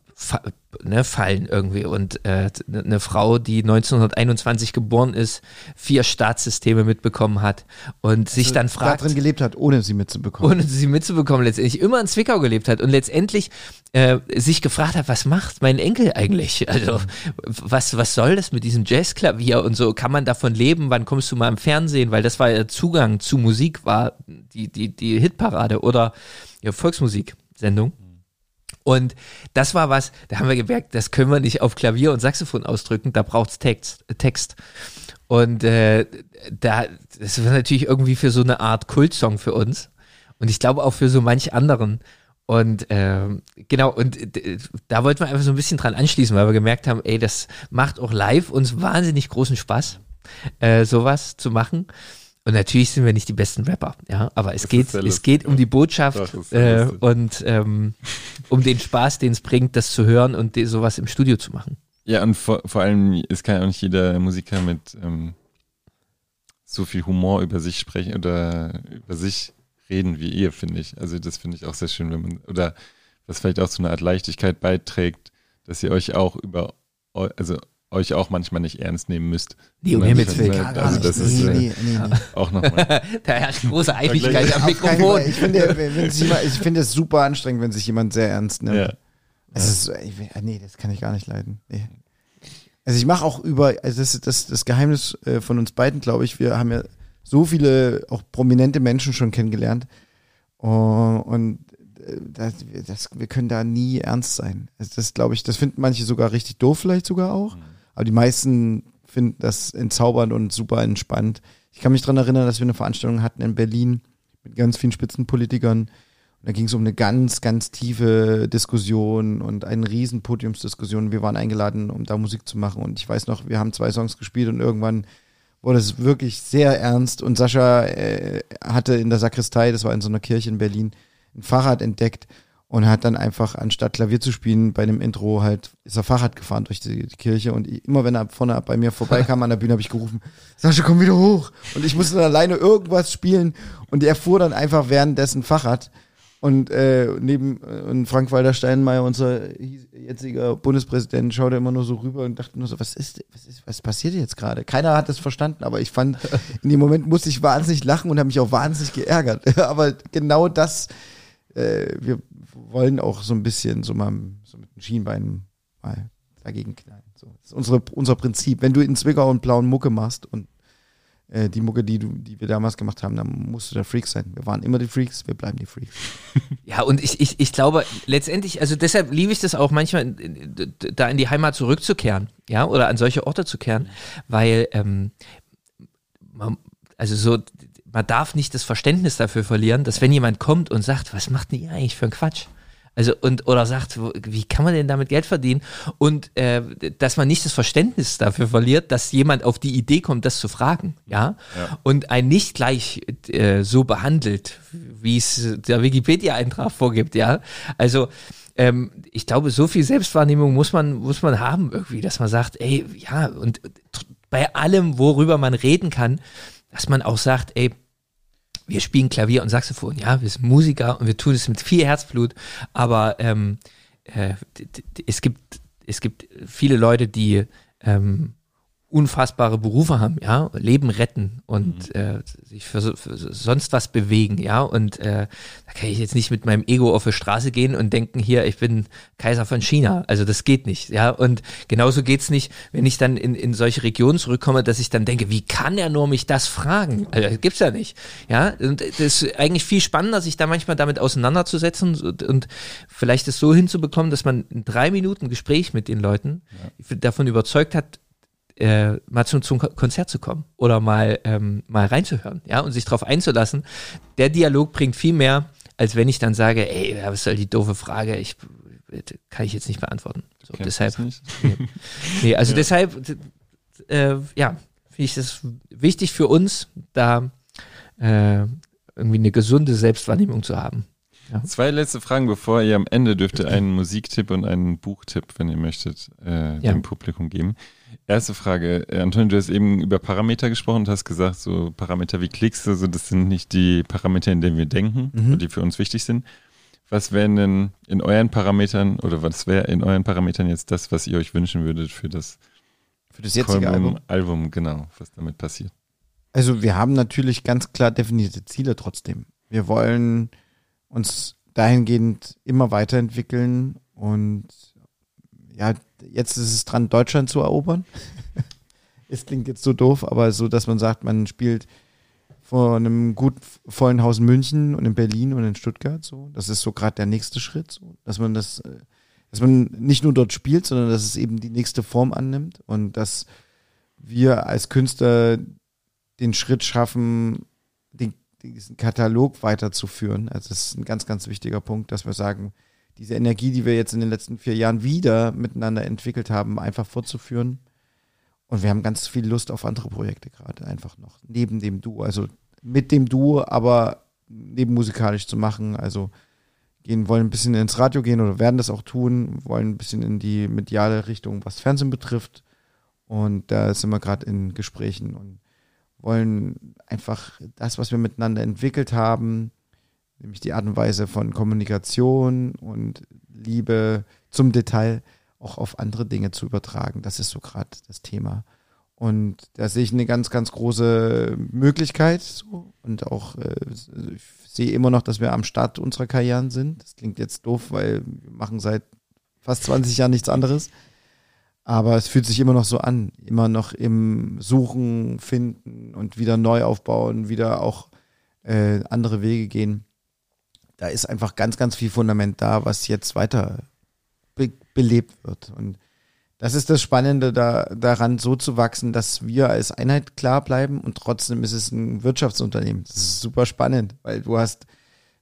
ne, fallen irgendwie. Und äh, eine Frau, die 1921 geboren ist, vier Staatssysteme mitbekommen hat und also sich dann fragt. drin gelebt hat, ohne sie mitzubekommen. Ohne sie mitzubekommen, letztendlich immer in Zwickau gelebt hat und letztendlich äh, sich gefragt hat, was macht mein Enkel eigentlich? Also was, was soll das mit diesem Jazzklavier und so? Kann man davon leben? Wann kommst du mal im Fernsehen? Weil das war ja Zugang zu Musik, war die, die, die Hitparade oder ja, Volksmusiksendung. Und das war was, da haben wir gemerkt, das können wir nicht auf Klavier und Saxophon ausdrücken, da braucht's Text. Text. Und äh, da, das war natürlich irgendwie für so eine Art Kultsong für uns. Und ich glaube auch für so manch anderen. Und äh, genau, und da wollten wir einfach so ein bisschen dran anschließen, weil wir gemerkt haben, ey, das macht auch live uns wahnsinnig großen Spaß, äh, sowas zu machen. Und natürlich sind wir nicht die besten Rapper, ja, aber es das geht, es geht um die Botschaft äh, und ähm, um den Spaß, den es bringt, das zu hören und sowas im Studio zu machen. Ja, und vor, vor allem, es kann ja auch nicht jeder Musiker mit ähm, so viel Humor über sich sprechen oder über sich reden wie ihr, finde ich. Also das finde ich auch sehr schön, wenn man, oder was vielleicht auch zu einer Art Leichtigkeit beiträgt, dass ihr euch auch über, also euch auch manchmal nicht ernst nehmen müsst. Nee, um Himmels schon, Willen. äh, also das ist nee, äh, nee, nee, auch nochmal. Da herrscht große Einigkeit am Mikrofon. Ich finde, sich jemand, ich finde es super anstrengend, wenn sich jemand sehr ernst nimmt. ja. Es ist, so, ey, nee, das kann ich gar nicht leiden. Nee. Also ich mache auch über, also das ist das, das Geheimnis äh, von uns beiden, glaube ich. Wir haben ja so viele auch prominente Menschen schon kennengelernt. Und äh, das, das, wir können da nie ernst sein. Also das glaube ich, das finden manche sogar richtig doof vielleicht sogar auch. Aber die meisten finden das entzaubernd und super entspannt. Ich kann mich dran erinnern, dass wir eine Veranstaltung hatten in Berlin mit ganz vielen Spitzenpolitikern. Und da ging es um eine ganz, ganz tiefe Diskussion und eine riesen Podiumsdiskussion. Wir waren eingeladen, um da Musik zu machen. Und ich weiß noch, wir haben zwei Songs gespielt und irgendwann wurde es wirklich sehr ernst. Und Sascha äh, hatte in der Sakristei, das war in so einer Kirche in Berlin, ein Fahrrad entdeckt und hat dann einfach, anstatt Klavier zu spielen, bei dem Intro halt, ist er Fahrrad gefahren durch die, die Kirche und immer wenn er vorne bei mir vorbeikam an der Bühne, habe ich gerufen, Sascha, komm wieder hoch. Und ich musste dann alleine irgendwas spielen und er fuhr dann einfach währenddessen Fahrrad. Und äh, neben äh, und Frank-Walter Steinmeier, unser jetziger Bundespräsident, schaute immer nur so rüber und dachte nur so, was ist, was ist, was passiert jetzt gerade? Keiner hat das verstanden, aber ich fand, in dem Moment musste ich wahnsinnig lachen und habe mich auch wahnsinnig geärgert. aber genau das, äh, wir wollen auch so ein bisschen so mal so mit den Schienbeinen mal dagegen knallen. So, das ist unsere, unser Prinzip. Wenn du in Zwickau und blauen Mucke machst und äh, die Mucke, die, du, die wir damals gemacht haben, dann musst du der Freak sein. Wir waren immer die Freaks, wir bleiben die Freaks. Ja, und ich, ich, ich glaube, letztendlich, also deshalb liebe ich das auch manchmal, da in die Heimat zurückzukehren, ja, oder an solche Orte zu kehren, weil, ähm, man, also so, man darf nicht das Verständnis dafür verlieren, dass wenn jemand kommt und sagt, was macht denn ihr eigentlich für einen Quatsch? Also und oder sagt, wie kann man denn damit Geld verdienen? Und äh, dass man nicht das Verständnis dafür verliert, dass jemand auf die Idee kommt, das zu fragen, ja, Ja. und einen nicht gleich äh, so behandelt, wie es der Wikipedia-Eintrag vorgibt, ja. Also ähm, ich glaube, so viel Selbstwahrnehmung muss man muss man haben irgendwie, dass man sagt, ey, ja, und bei allem, worüber man reden kann, dass man auch sagt, ey, wir spielen Klavier und Saxophon, ja, wir sind Musiker und wir tun es mit viel Herzblut, aber ähm, äh, es gibt es gibt viele Leute, die ähm, unfassbare Berufe haben, ja, Leben retten und äh, sich für, für sonst was bewegen, ja, und äh, da kann ich jetzt nicht mit meinem Ego auf die Straße gehen und denken, hier, ich bin Kaiser von China, also das geht nicht, ja, und genauso geht's nicht, wenn ich dann in, in solche Regionen zurückkomme, dass ich dann denke, wie kann er nur mich das fragen? Also das gibt's ja nicht, ja, und das ist eigentlich viel spannender, sich da manchmal damit auseinanderzusetzen und, und vielleicht es so hinzubekommen, dass man in drei Minuten Gespräch mit den Leuten davon überzeugt hat, äh, mal zum, zum Ko- Konzert zu kommen oder mal, ähm, mal reinzuhören, ja, und sich darauf einzulassen. Der Dialog bringt viel mehr, als wenn ich dann sage, ey, ja, was soll die doofe Frage, ich kann ich jetzt nicht beantworten. So, deshalb, nicht? nee, also deshalb, d- äh, ja, finde ich das wichtig für uns, da äh, irgendwie eine gesunde Selbstwahrnehmung zu haben. Zwei letzte Fragen, bevor ihr am Ende dürft ihr einen Musiktipp und einen Buchtipp, wenn ihr möchtet, äh, Ja. dem Publikum geben. Erste Frage, äh, Antonio, du hast eben über Parameter gesprochen und hast gesagt, so Parameter wie Klicks, also das sind nicht die Parameter, in denen wir denken, Mhm. die für uns wichtig sind. Was wären denn in euren Parametern oder was wäre in euren Parametern jetzt das, was ihr euch wünschen würdet für das Für das jetzige Album, Album. Album, genau, was damit passiert? Also wir haben natürlich ganz klar definierte Ziele trotzdem. Wir wollen uns dahingehend immer weiterentwickeln und ja, jetzt ist es dran, Deutschland zu erobern. es klingt jetzt so doof, aber so, dass man sagt, man spielt vor einem gut vollen Haus in München und in Berlin und in Stuttgart so. Das ist so gerade der nächste Schritt, so, dass man das, äh, dass man nicht nur dort spielt, sondern dass es eben die nächste Form annimmt und dass wir als Künstler den Schritt schaffen, den, diesen Katalog weiterzuführen. Also das ist ein ganz, ganz wichtiger Punkt, dass wir sagen, diese Energie, die wir jetzt in den letzten vier Jahren wieder miteinander entwickelt haben, einfach fortzuführen. Und wir haben ganz viel Lust auf andere Projekte gerade einfach noch, neben dem Duo, also mit dem Duo, aber nebenmusikalisch zu machen. Also gehen, wollen ein bisschen ins Radio gehen oder werden das auch tun, wollen ein bisschen in die mediale Richtung, was Fernsehen betrifft. Und da sind wir gerade in Gesprächen und wollen einfach das, was wir miteinander entwickelt haben, nämlich die Art und Weise von Kommunikation und Liebe zum Detail auch auf andere Dinge zu übertragen. Das ist so gerade das Thema. Und da sehe ich eine ganz, ganz große Möglichkeit. So. Und auch, äh, ich sehe immer noch, dass wir am Start unserer Karrieren sind. Das klingt jetzt doof, weil wir machen seit fast 20 Jahren nichts anderes. Aber es fühlt sich immer noch so an. Immer noch im Suchen, Finden und wieder neu aufbauen, wieder auch äh, andere Wege gehen. Da ist einfach ganz, ganz viel Fundament da, was jetzt weiter be belebt wird. Und das ist das Spannende da, daran, so zu wachsen, dass wir als Einheit klar bleiben und trotzdem ist es ein Wirtschaftsunternehmen. Das ist super spannend, weil du hast,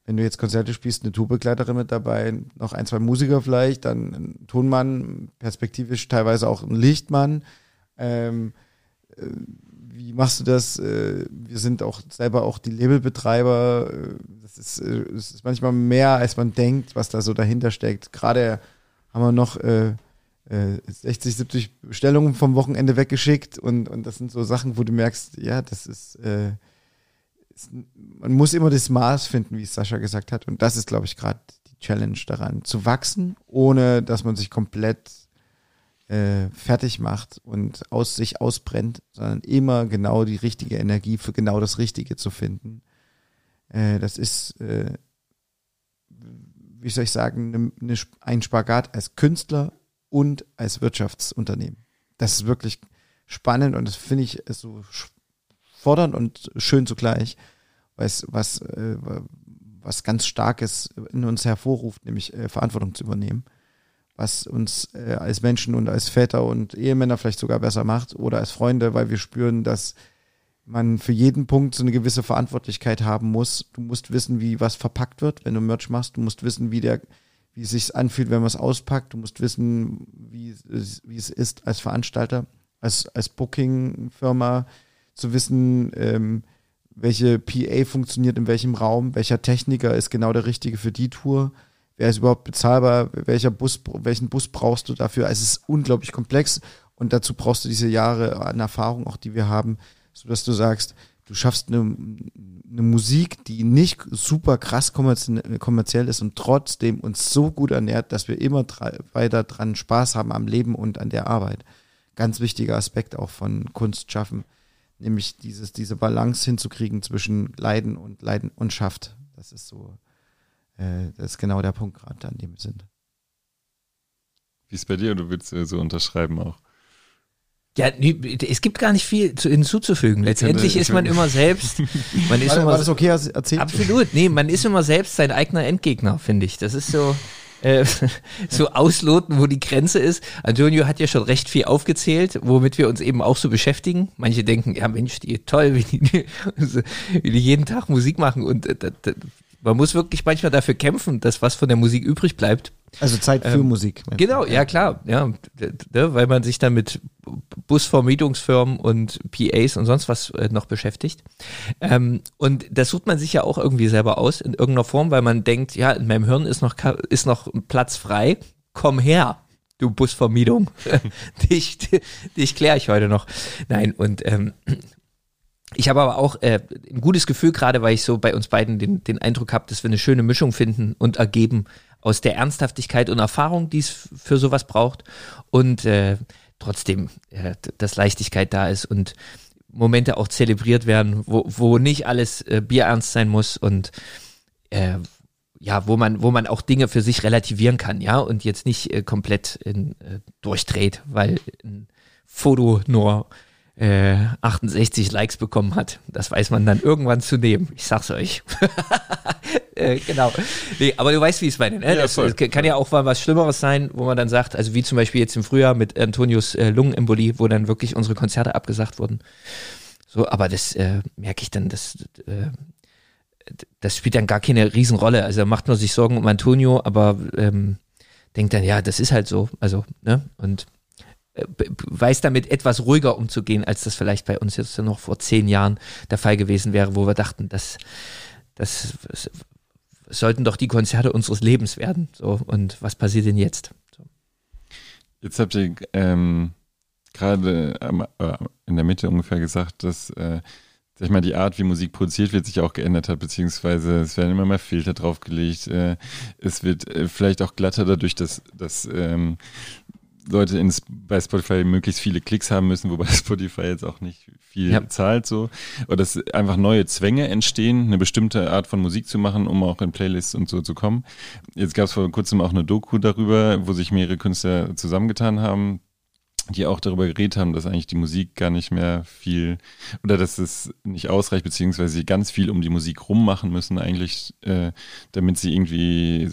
wenn du jetzt Konzerte spielst, eine Tourbegleiterin mit dabei, noch ein, zwei Musiker vielleicht, dann ein Tonmann, perspektivisch teilweise auch ein Lichtmann. Ähm, äh, wie machst du das? Äh, wir sind auch selber auch die Labelbetreiber. Äh, das ist, äh, das ist manchmal mehr, als man denkt, was da so dahinter steckt. Gerade haben wir noch äh, 60, 70 Bestellungen vom Wochenende weggeschickt und, und das sind so Sachen, wo du merkst, ja, das ist, äh, ist man muss immer das Maß finden, wie es Sascha gesagt hat. Und das ist, glaube ich, gerade die Challenge daran, zu wachsen, ohne dass man sich komplett äh, fertig macht und aus sich ausbrennt, sondern immer genau die richtige Energie für genau das Richtige zu finden. Äh, das ist, äh, wie soll ich sagen, ne, ne, ein Spagat als Künstler und als Wirtschaftsunternehmen. Das ist wirklich spannend und das finde ich so fordernd und schön zugleich, was, was, äh, was ganz Starkes in uns hervorruft, nämlich äh, Verantwortung zu übernehmen, was uns äh, als Menschen und als Väter und Ehemänner vielleicht sogar besser macht oder als Freunde, weil wir spüren, dass man für jeden Punkt so eine gewisse Verantwortlichkeit haben muss. Du musst wissen, wie was verpackt wird, wenn du Merch machst. Du musst wissen, wie der wie es sich anfühlt, wenn man es auspackt. Du musst wissen, wie es, wie es ist als Veranstalter, als, als Booking-Firma, zu wissen, ähm, welche PA funktioniert in welchem Raum, welcher Techniker ist genau der richtige für die Tour, wer ist überhaupt bezahlbar, welcher Bus, welchen Bus brauchst du dafür. Also es ist unglaublich komplex und dazu brauchst du diese Jahre an Erfahrung, auch die wir haben, sodass du sagst, du schaffst eine, eine Musik, die nicht super krass kommerziell ist und trotzdem uns so gut ernährt, dass wir immer weiter dran Spaß haben am Leben und an der Arbeit. Ganz wichtiger Aspekt auch von Kunst schaffen, nämlich dieses, diese Balance hinzukriegen zwischen Leiden und Leiden und Schafft. Das ist so, äh, das ist genau der Punkt gerade, an dem wir sind. Wie ist bei dir? Du willst so unterschreiben auch? Ja, es gibt gar nicht viel zu, hinzuzufügen. Letztendlich ist man immer selbst. Man ist war, immer, war das okay erzählt? Absolut. Nee, man ist immer selbst sein eigener Endgegner, finde ich. Das ist so. Äh, so ausloten, wo die Grenze ist. Antonio hat ja schon recht viel aufgezählt, womit wir uns eben auch so beschäftigen. Manche denken, ja Mensch, die toll, wie die, wie die jeden Tag Musik machen und äh, man muss wirklich manchmal dafür kämpfen, dass was von der Musik übrig bleibt. Also Zeit für ähm, Musik. Genau, ja klar, ja, weil man sich dann mit Busvermietungsfirmen und PAs und sonst was äh, noch beschäftigt. Ähm, und das sucht man sich ja auch irgendwie selber aus in irgendeiner Form, weil man denkt, ja, in meinem Hirn ist noch ist noch Platz frei. Komm her, du Busvermietung. dich, dich kläre ich heute noch. Nein, und ähm, ich habe aber auch äh, ein gutes Gefühl, gerade weil ich so bei uns beiden den, den Eindruck habe, dass wir eine schöne Mischung finden und ergeben aus der Ernsthaftigkeit und Erfahrung, die es für sowas braucht und äh, trotzdem, äh, dass Leichtigkeit da ist und Momente auch zelebriert werden, wo, wo nicht alles äh, bierernst sein muss und äh, ja, wo man, wo man auch Dinge für sich relativieren kann, ja, und jetzt nicht äh, komplett in, äh, durchdreht, weil ein Foto nur äh, 68 Likes bekommen hat. Das weiß man dann irgendwann zu nehmen. Ich sag's euch. äh, genau. Nee, aber du weißt, wie ich es meine. Ne? Ja, das, das, kann ja auch mal was Schlimmeres sein, wo man dann sagt, also wie zum Beispiel jetzt im Frühjahr mit Antonius äh, Lungenembolie, wo dann wirklich unsere Konzerte abgesagt wurden. So, aber das äh, merke ich dann, das, äh, das spielt dann gar keine Riesenrolle. Also macht man sich Sorgen um Antonio, aber ähm, denkt dann, ja, das ist halt so. Also, ne? Und äh, weiß damit etwas ruhiger umzugehen, als das vielleicht bei uns jetzt noch vor zehn Jahren der Fall gewesen wäre, wo wir dachten, dass das sollten doch die Konzerte unseres Lebens werden. So, und was passiert denn jetzt? So. Jetzt habt ihr ähm, gerade äh, in der Mitte ungefähr gesagt, dass äh, sag ich mal, die Art, wie Musik produziert wird, sich auch geändert hat, beziehungsweise es werden immer mehr Filter draufgelegt. Äh, es wird äh, vielleicht auch glatter dadurch, dass, dass ähm, Leute ins, bei Spotify möglichst viele Klicks haben müssen, wobei Spotify jetzt auch nicht viel Ja. zahlt so. Oder dass einfach neue Zwänge entstehen, eine bestimmte Art von Musik zu machen, um auch in Playlists und so zu kommen. Jetzt gab es vor kurzem auch eine Doku darüber, wo sich mehrere Künstler zusammengetan haben, die auch darüber geredet haben, dass eigentlich die Musik gar nicht mehr viel oder dass es nicht ausreicht, beziehungsweise sie ganz viel um die Musik rummachen müssen, eigentlich, äh, damit sie irgendwie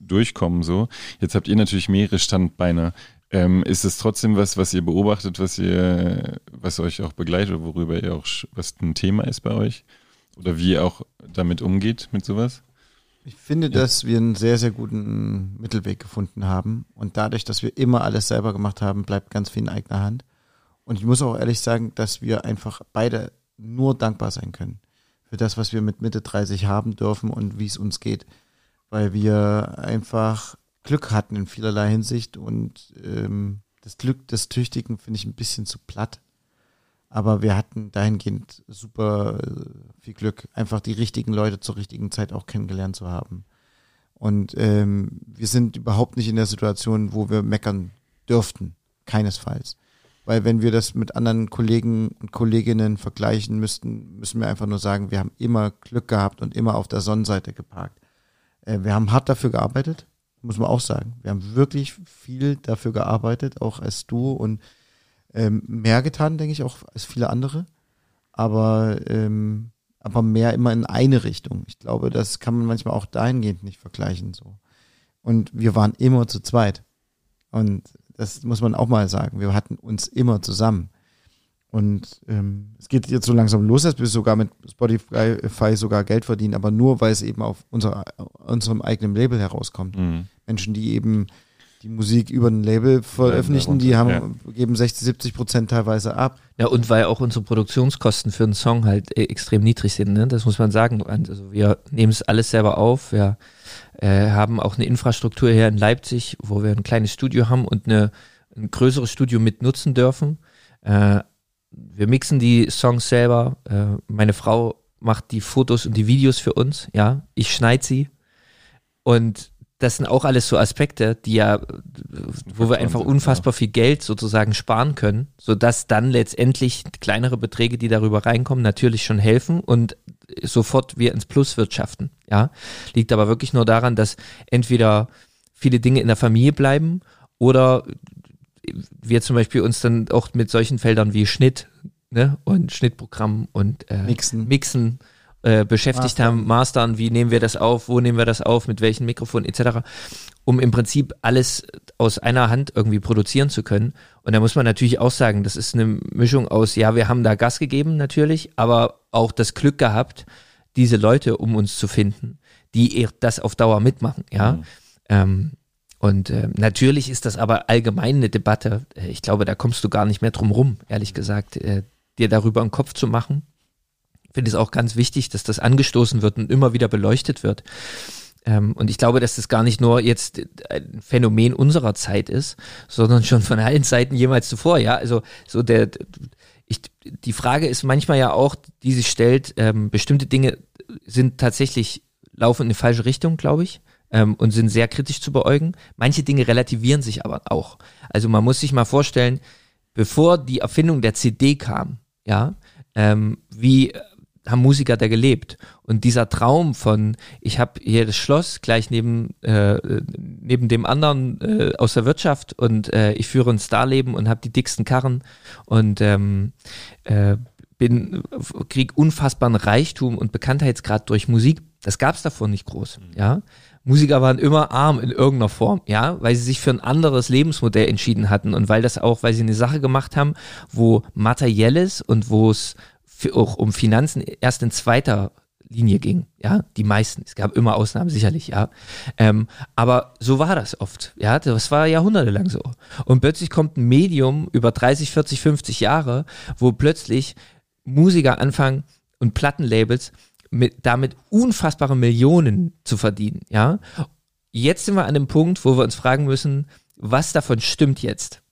durchkommen. So. Jetzt habt ihr natürlich mehrere Standbeine. Ähm, ist es trotzdem was, was ihr beobachtet, was ihr, was euch auch begleitet, worüber ihr auch, was ein Thema ist bei euch? Oder wie ihr auch damit umgeht, mit sowas? Ich finde, dass wir einen sehr, sehr guten Mittelweg gefunden haben. Und dadurch, dass wir immer alles selber gemacht haben, bleibt ganz viel in eigener Hand. Und ich muss auch ehrlich sagen, dass wir einfach beide nur dankbar sein können für das, was wir mit Mitte 30 haben dürfen und wie es uns geht. Weil wir einfach Glück hatten in vielerlei Hinsicht und ähm, das Glück des Tüchtigen finde ich ein bisschen zu platt. Aber wir hatten dahingehend super äh, viel Glück, einfach die richtigen Leute zur richtigen Zeit auch kennengelernt zu haben. Und ähm, wir sind überhaupt nicht in der Situation, wo wir meckern dürften. Keinesfalls. Weil wenn wir das mit anderen Kollegen und Kolleginnen vergleichen müssten, müssen wir einfach nur sagen, wir haben immer Glück gehabt und immer auf der Sonnenseite geparkt. Äh, wir haben hart dafür gearbeitet, muss man auch sagen. Wir haben wirklich viel dafür gearbeitet, auch als du und ähm, mehr getan, denke ich, auch als viele andere. Aber, ähm, aber mehr immer in eine Richtung. Ich glaube, das kann man manchmal auch dahingehend nicht vergleichen. So. Und wir waren immer zu zweit. Und das muss man auch mal sagen. Wir hatten uns immer zusammen. Und ähm, es geht jetzt so langsam los, dass wir sogar mit Spotify sogar Geld verdienen, aber nur, weil es eben auf unser, unserem eigenen Label herauskommt. Mhm. Menschen, die eben die Musik über ein Label veröffentlichen, die haben, darunter, geben 60, 70 Prozent teilweise ab. Ja, und weil auch unsere Produktionskosten für einen Song halt äh, extrem niedrig sind, ne? das muss man sagen. Also wir nehmen es alles selber auf. Wir äh, haben auch eine Infrastruktur hier in Leipzig, wo wir ein kleines Studio haben und eine, ein größeres Studio mit nutzen dürfen. Äh, wir mixen die Songs selber. Äh, meine Frau macht die Fotos und die Videos für uns. Ja, ich schneide sie. Und das sind auch alles so Aspekte, die ja, wo wir einfach unfassbar viel Geld sozusagen sparen können, sodass dann letztendlich kleinere Beträge, die darüber reinkommen, natürlich schon helfen und sofort wir ins Plus wirtschaften. Ja, liegt aber wirklich nur daran, dass entweder viele Dinge in der Familie bleiben oder wir zum Beispiel uns dann auch mit solchen Feldern wie Schnitt ne, und Schnittprogramm und äh, Mixen. Mixen äh, beschäftigt Mastern. haben, mastern, wie nehmen wir das auf, wo nehmen wir das auf, mit welchen Mikrofonen etc., um im Prinzip alles aus einer Hand irgendwie produzieren zu können. Und da muss man natürlich auch sagen, das ist eine Mischung aus, ja, wir haben da Gas gegeben natürlich, aber auch das Glück gehabt, diese Leute um uns zu finden, die das auf Dauer mitmachen, ja. Mhm. Ähm, und äh, natürlich ist das aber allgemein eine Debatte. Äh, Ich glaube, da kommst du gar nicht mehr drum rum, ehrlich gesagt, äh, dir darüber einen Kopf zu machen. Ich finde es auch ganz wichtig, dass das angestoßen wird und immer wieder beleuchtet wird. Ähm, und ich glaube, dass das gar nicht nur jetzt ein Phänomen unserer Zeit ist, sondern schon von allen Seiten jemals zuvor. Ja, also so der, ich, die Frage ist manchmal ja auch, die sich stellt, ähm, bestimmte Dinge sind tatsächlich laufen in die falsche Richtung, glaube ich, ähm, und sind sehr kritisch zu beäugen. Manche Dinge relativieren sich aber auch. Also man muss sich mal vorstellen, bevor die Erfindung der CD kam, ja, ähm, wie haben Musiker da gelebt. Und dieser Traum von, ich habe hier das Schloss gleich neben, äh, neben dem anderen äh, aus der Wirtschaft und äh, ich führe ein Starleben und habe die dicksten Karren und ähm, äh, bin, krieg unfassbaren Reichtum und Bekanntheitsgrad durch Musik. Das gab es davor nicht groß, ja. Musiker waren immer arm in irgendeiner Form, ja, weil sie sich für ein anderes Lebensmodell entschieden hatten und weil das auch, weil sie eine Sache gemacht haben, wo materielles und wo es auch um Finanzen erst in zweiter Linie ging, ja, die meisten. Es gab immer Ausnahmen, sicherlich, ja. Ähm, aber so war das oft, ja, das war jahrhundertelang so. Und plötzlich kommt ein Medium über 30, 40, 50 Jahre, wo plötzlich Musiker anfangen und Plattenlabels mit, damit unfassbare Millionen zu verdienen, ja. Jetzt sind wir an dem Punkt, wo wir uns fragen müssen, was davon stimmt jetzt?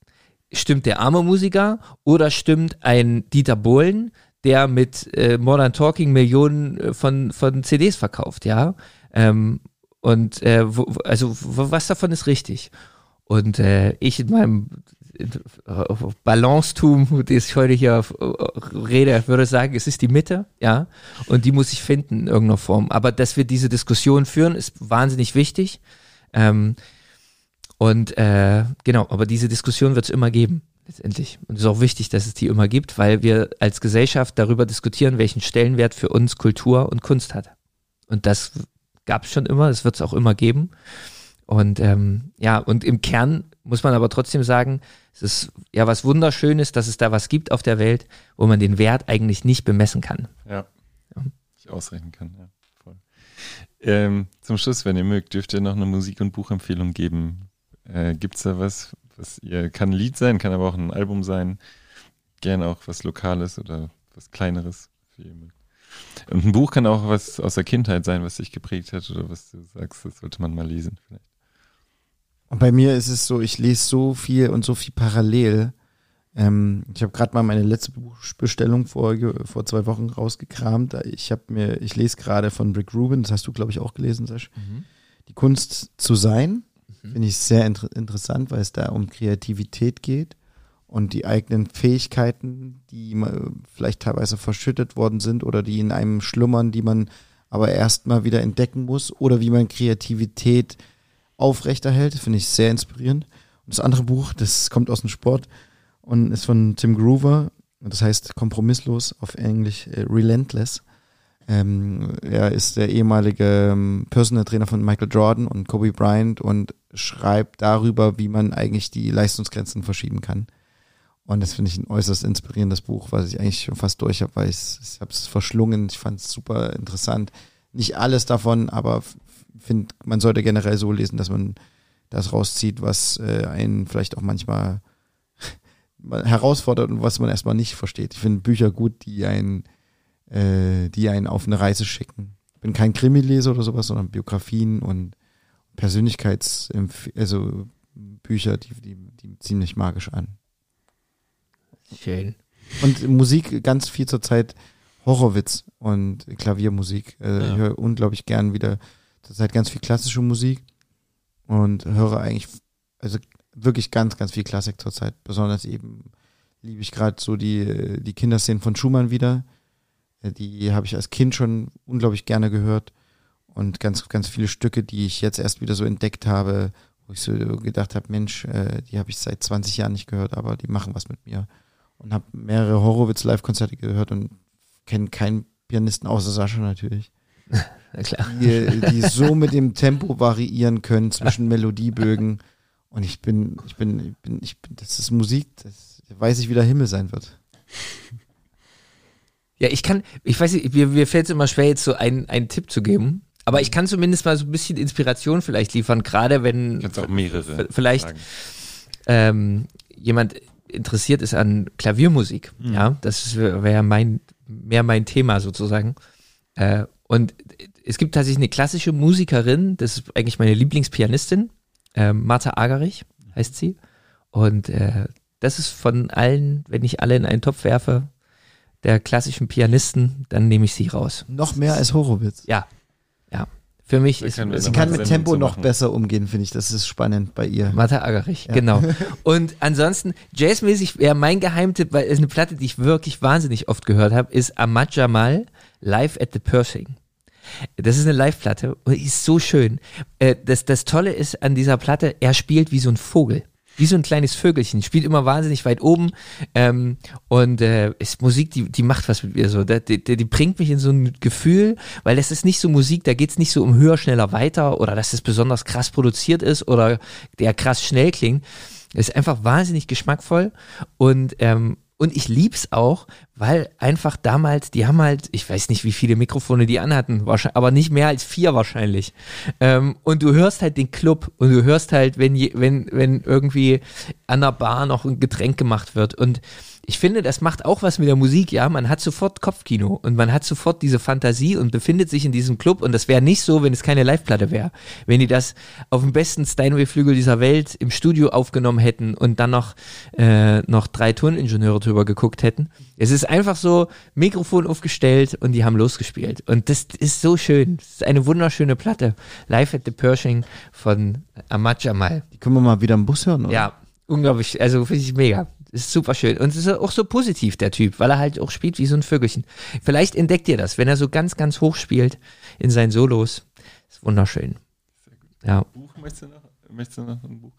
Stimmt der arme Musiker oder stimmt ein Dieter Bohlen, der mit äh, Modern Talking Millionen äh, von, von CDs verkauft, ja? Ähm, und äh, wo, also wo, was davon ist richtig? Und äh, ich in meinem Balancetum, das ich heute hier rede, würde sagen, es ist die Mitte, ja, und die muss ich finden in irgendeiner Form. Aber dass wir diese Diskussion führen, ist wahnsinnig wichtig. Ähm, und äh, genau, aber diese Diskussion wird es immer geben, letztendlich. Und es ist auch wichtig, dass es die immer gibt, weil wir als Gesellschaft darüber diskutieren, welchen Stellenwert für uns Kultur und Kunst hat. Und das gab es schon immer, das wird es auch immer geben. Und ähm, ja, und im Kern muss man aber trotzdem sagen, es ist ja was Wunderschönes, dass es da was gibt auf der Welt, wo man den Wert eigentlich nicht bemessen kann. Ja. ja. Ich ausrechnen kann, ja. Voll. Ähm, zum Schluss, wenn ihr mögt, dürft ihr noch eine Musik- und Buchempfehlung geben. Äh, Gibt es da was, was ihr, kann ein Lied sein, kann aber auch ein Album sein, gerne auch was Lokales oder was Kleineres, wie ihr mögt. Und ein Buch kann auch was aus der Kindheit sein, was dich geprägt hat oder was du sagst, das sollte man mal lesen vielleicht. Und bei mir ist es so, ich lese so viel und so viel parallel. Ähm, ich habe gerade mal meine letzte Buchbestellung vor, vor zwei Wochen rausgekramt. Ich habe mir, ich lese gerade von Rick Rubin, das hast du, glaube ich, auch gelesen, Sasch. Mhm. Die Kunst zu sein. Mhm. Finde ich sehr inter interessant, weil es da um Kreativität geht und die eigenen Fähigkeiten, die vielleicht teilweise verschüttet worden sind oder die in einem schlummern, die man aber erstmal wieder entdecken muss oder wie man Kreativität aufrechterhält. Finde ich sehr inspirierend. Und das andere Buch, das kommt aus dem Sport und ist von Tim Groover. Das heißt kompromisslos auf Englisch äh, Relentless. Ähm, er ist der ehemalige ähm, Personal Trainer von Michael Jordan und Kobe Bryant und schreibt darüber, wie man eigentlich die Leistungsgrenzen verschieben kann. Und das finde ich ein äußerst inspirierendes Buch, was ich eigentlich schon fast durch habe, weil ich, ich habe es verschlungen. Ich fand es super interessant. Nicht alles davon, aber finde, man sollte generell so lesen, dass man das rauszieht, was äh, einen vielleicht auch manchmal herausfordert und was man erstmal nicht versteht. Ich finde Bücher gut, die einen, äh, die einen auf eine Reise schicken. Ich bin kein Krimileser oder sowas, sondern Biografien und Persönlichkeits, also Bücher, die, die, die ziemlich magisch an. Schön. Und Musik ganz viel zur Zeit Horrorwitz und Klaviermusik. Also ja. Ich höre unglaublich gern wieder zurzeit ganz viel klassische Musik und höre eigentlich, also wirklich ganz, ganz viel Klassik zurzeit. Besonders eben liebe ich gerade so die, die Kinderszenen von Schumann wieder. Die habe ich als Kind schon unglaublich gerne gehört. Und ganz, ganz viele Stücke, die ich jetzt erst wieder so entdeckt habe, wo ich so gedacht habe, Mensch, äh, die habe ich seit 20 Jahren nicht gehört, aber die machen was mit mir. Und habe mehrere Horowitz-Live-Konzerte gehört und kenne keinen Pianisten außer Sascha natürlich. Klar. Die, die so mit dem Tempo variieren können zwischen Melodiebögen. Und ich bin, ich bin, ich bin, ich bin, das ist Musik, das weiß ich, wie der Himmel sein wird. Ja, ich kann, ich weiß nicht, mir, mir fällt es immer schwer, jetzt so einen, einen Tipp zu geben. Aber ich kann zumindest mal so ein bisschen Inspiration vielleicht liefern, gerade wenn Kannst auch mehrere vielleicht ähm, jemand interessiert ist an Klaviermusik. Mhm. Ja, das wäre mein mehr mein Thema sozusagen. Äh, und es gibt tatsächlich eine klassische Musikerin, das ist eigentlich meine Lieblingspianistin, äh, Martha Agerich heißt sie. Und äh, das ist von allen, wenn ich alle in einen Topf werfe, der klassischen Pianisten, dann nehme ich sie raus. Noch mehr als Horowitz. Ja, ja. Für mich ist sie kann mit Tempo noch besser umgehen, finde ich. Das ist spannend bei ihr. Martha Agerich, ja. genau. Und ansonsten jazzmäßig wäre mein Geheimtipp, weil es eine Platte, die ich wirklich wahnsinnig oft gehört habe, ist Ahmad Jamal Live at the Pershing. Das ist eine Live-Platte und die ist so schön. Äh, das, das Tolle ist an dieser Platte, er spielt wie so ein Vogel. Wie so ein kleines Vögelchen. Spielt immer wahnsinnig weit oben. Ähm, und äh, ist Musik, die, die macht was mit mir so. Die, die, die bringt mich in so ein Gefühl, weil das ist nicht so Musik, da geht's nicht so um höher, schneller, weiter oder dass es besonders krass produziert ist oder der krass schnell klingt. Es ist einfach wahnsinnig geschmackvoll und ähm, und ich lieb's auch, weil einfach damals, die haben halt, ich weiß nicht, wie viele Mikrofone die anhatten, aber nicht mehr als vier wahrscheinlich. Ähm, und du hörst halt den Club und du hörst halt, wenn, wenn, wenn irgendwie an der Bar noch ein Getränk gemacht wird. Und ich finde, das macht auch was mit der Musik, ja. Man hat sofort Kopfkino und man hat sofort diese Fantasie und befindet sich in diesem Club und das wäre nicht so, wenn es keine Liveplatte wäre. Wenn die das auf dem besten Steinway-Flügel dieser Welt im Studio aufgenommen hätten und dann noch, äh, noch drei Toningenieure drüber geguckt hätten. Es ist einfach so, Mikrofon aufgestellt und die haben losgespielt. Und das ist so schön. Das ist eine wunderschöne Platte. Live at the Pershing von Ahmad Jamal. Die können wir mal wieder im Bus hören, oder? Ja, unglaublich. Also finde ich mega. Das ist super schön. Und es ist auch so positiv, der Typ, weil er halt auch spielt wie so ein Vögelchen. Vielleicht entdeckt ihr das, wenn er so ganz, ganz hoch spielt in seinen Solos. Ist wunderschön. Ja. Buch möchtest du noch? Möchtest du noch ein Buch?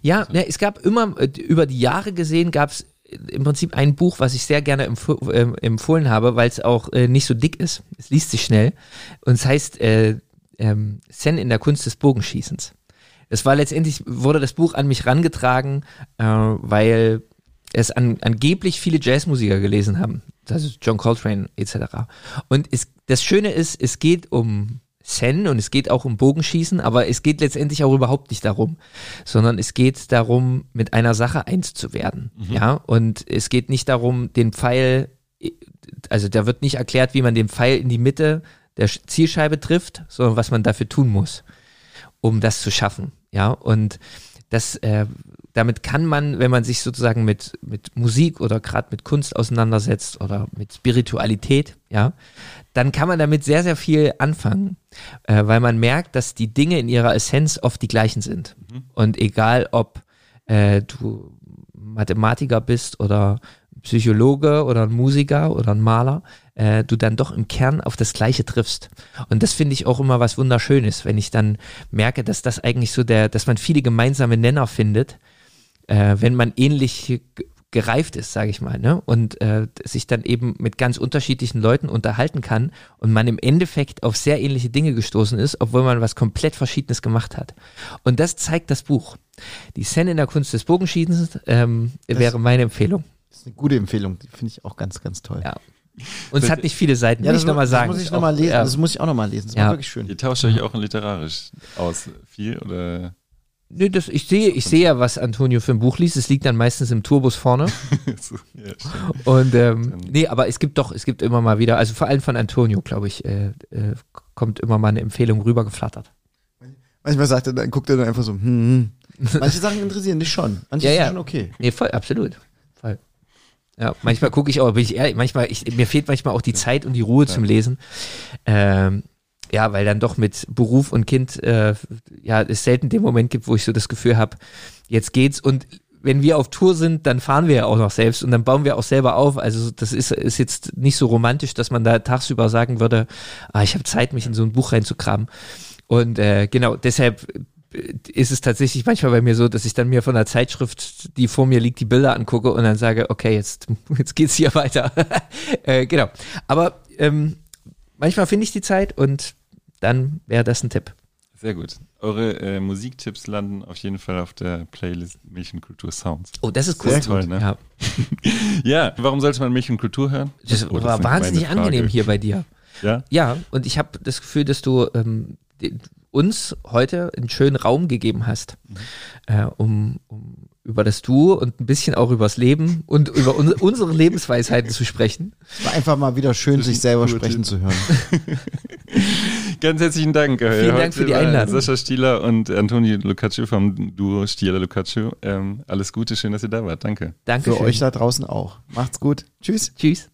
Ja, ne, es gab immer, äh, über die Jahre gesehen, gab es im Prinzip ein Buch, was ich sehr gerne empf äh, empfohlen habe, weil es auch äh, nicht so dick ist. Es liest sich schnell. Und es heißt äh, ähm, Zen in der Kunst des Bogenschießens. Es war letztendlich, wurde das Buch an mich rangetragen, äh, weil es an, angeblich viele Jazzmusiker gelesen haben. Also John Coltrane etc. Und es, das Schöne ist, es geht um Zen und es geht auch um Bogenschießen, aber es geht letztendlich auch überhaupt nicht darum, sondern es geht darum, mit einer Sache eins zu werden. Mhm. Ja, und es geht nicht darum, den Pfeil, also da wird nicht erklärt, wie man den Pfeil in die Mitte der Zielscheibe trifft, sondern was man dafür tun muss, um das zu schaffen. Ja, und das, äh, damit kann man, wenn man sich sozusagen mit, mit Musik oder gerade mit Kunst auseinandersetzt oder mit Spiritualität, ja, dann kann man damit sehr, sehr viel anfangen, äh, weil man merkt, dass die Dinge in ihrer Essenz oft die gleichen sind. Mhm. Und egal, ob äh, du Mathematiker bist oder Psychologe oder ein Musiker oder ein Maler, äh, du dann doch im Kern auf das Gleiche triffst. Und das finde ich auch immer was Wunderschönes, wenn ich dann merke, dass das eigentlich so der, dass man viele gemeinsame Nenner findet, äh, wenn man ähnlich gereift ist, sage ich mal, ne? Und äh, sich dann eben mit ganz unterschiedlichen Leuten unterhalten kann und man im Endeffekt auf sehr ähnliche Dinge gestoßen ist, obwohl man was komplett Verschiedenes gemacht hat. Und das zeigt das Buch. Die Szene in der Kunst des Bogenschießens ähm, wäre meine Empfehlung. Das ist eine gute Empfehlung, die finde ich auch ganz, ganz toll. Ja. Und es hat nicht viele Seiten, ja, das, ich noch mal sagen. Das muss ich nochmal lesen. Ja. Das muss ich auch nochmal lesen. Das ja. war wirklich schön. Ihr tauscht euch auch literarisch aus viel oder? Nö, das, ich sehe, ich sehe ja, was Antonio für ein Buch liest. Es liegt dann meistens im Tourbus vorne. ja, und ähm, nee, aber es gibt doch, es gibt immer mal wieder, also vor allem von Antonio, glaube ich, äh, äh, kommt immer mal eine Empfehlung rübergeflattert. Manchmal sagt er, dann guckt er dann einfach so, hm, hm. Manche Sachen interessieren dich schon. Manche ja, ja. sind schon okay. Nee, voll, absolut. Ja, manchmal gucke ich auch, bin ich ehrlich, manchmal, ich, mir fehlt manchmal auch die Zeit und die Ruhe ja. zum Lesen. Ähm, ja, weil dann doch mit Beruf und Kind äh, ja es selten den Moment gibt, wo ich so das Gefühl habe, jetzt geht's und wenn wir auf Tour sind, dann fahren wir ja auch noch selbst und dann bauen wir auch selber auf. Also das ist, ist jetzt nicht so romantisch, dass man da tagsüber sagen würde, ah, ich habe Zeit, mich in so ein Buch reinzukramen. Und äh, genau, deshalb ist es tatsächlich manchmal bei mir so, dass ich dann mir von der Zeitschrift, die vor mir liegt, die Bilder angucke und dann sage, okay, jetzt, jetzt geht's hier weiter. äh, genau. Aber ähm, manchmal finde ich die Zeit und dann wäre das ein Tipp. Sehr gut. Eure äh, Musiktipps landen auf jeden Fall auf der Playlist Milch und Kultur Sounds. Oh, das ist cool. Sehr toll, ne? Ja. ja, warum sollte man Milch und Kultur hören? Das oh, das war wahnsinnig angenehm hier bei dir. Ja? Ja, und ich habe das Gefühl, dass du ähm, uns heute einen schönen Raum gegeben hast, mhm. äh, um, um über das Du und ein bisschen auch übers Leben und über un unsere Lebensweisheiten zu sprechen. Es war einfach mal wieder schön, sich selber sprechen zu hören. Ganz herzlichen Dank. Vielen Heute Dank für die Einladung. Sascha Stieler und Antonio Lucaccio vom Duo Stieler Lucaccio. Ähm, alles Gute, schön, dass ihr da wart. Danke. Danke. Für euch da draußen auch. Macht's gut. Tschüss. Tschüss.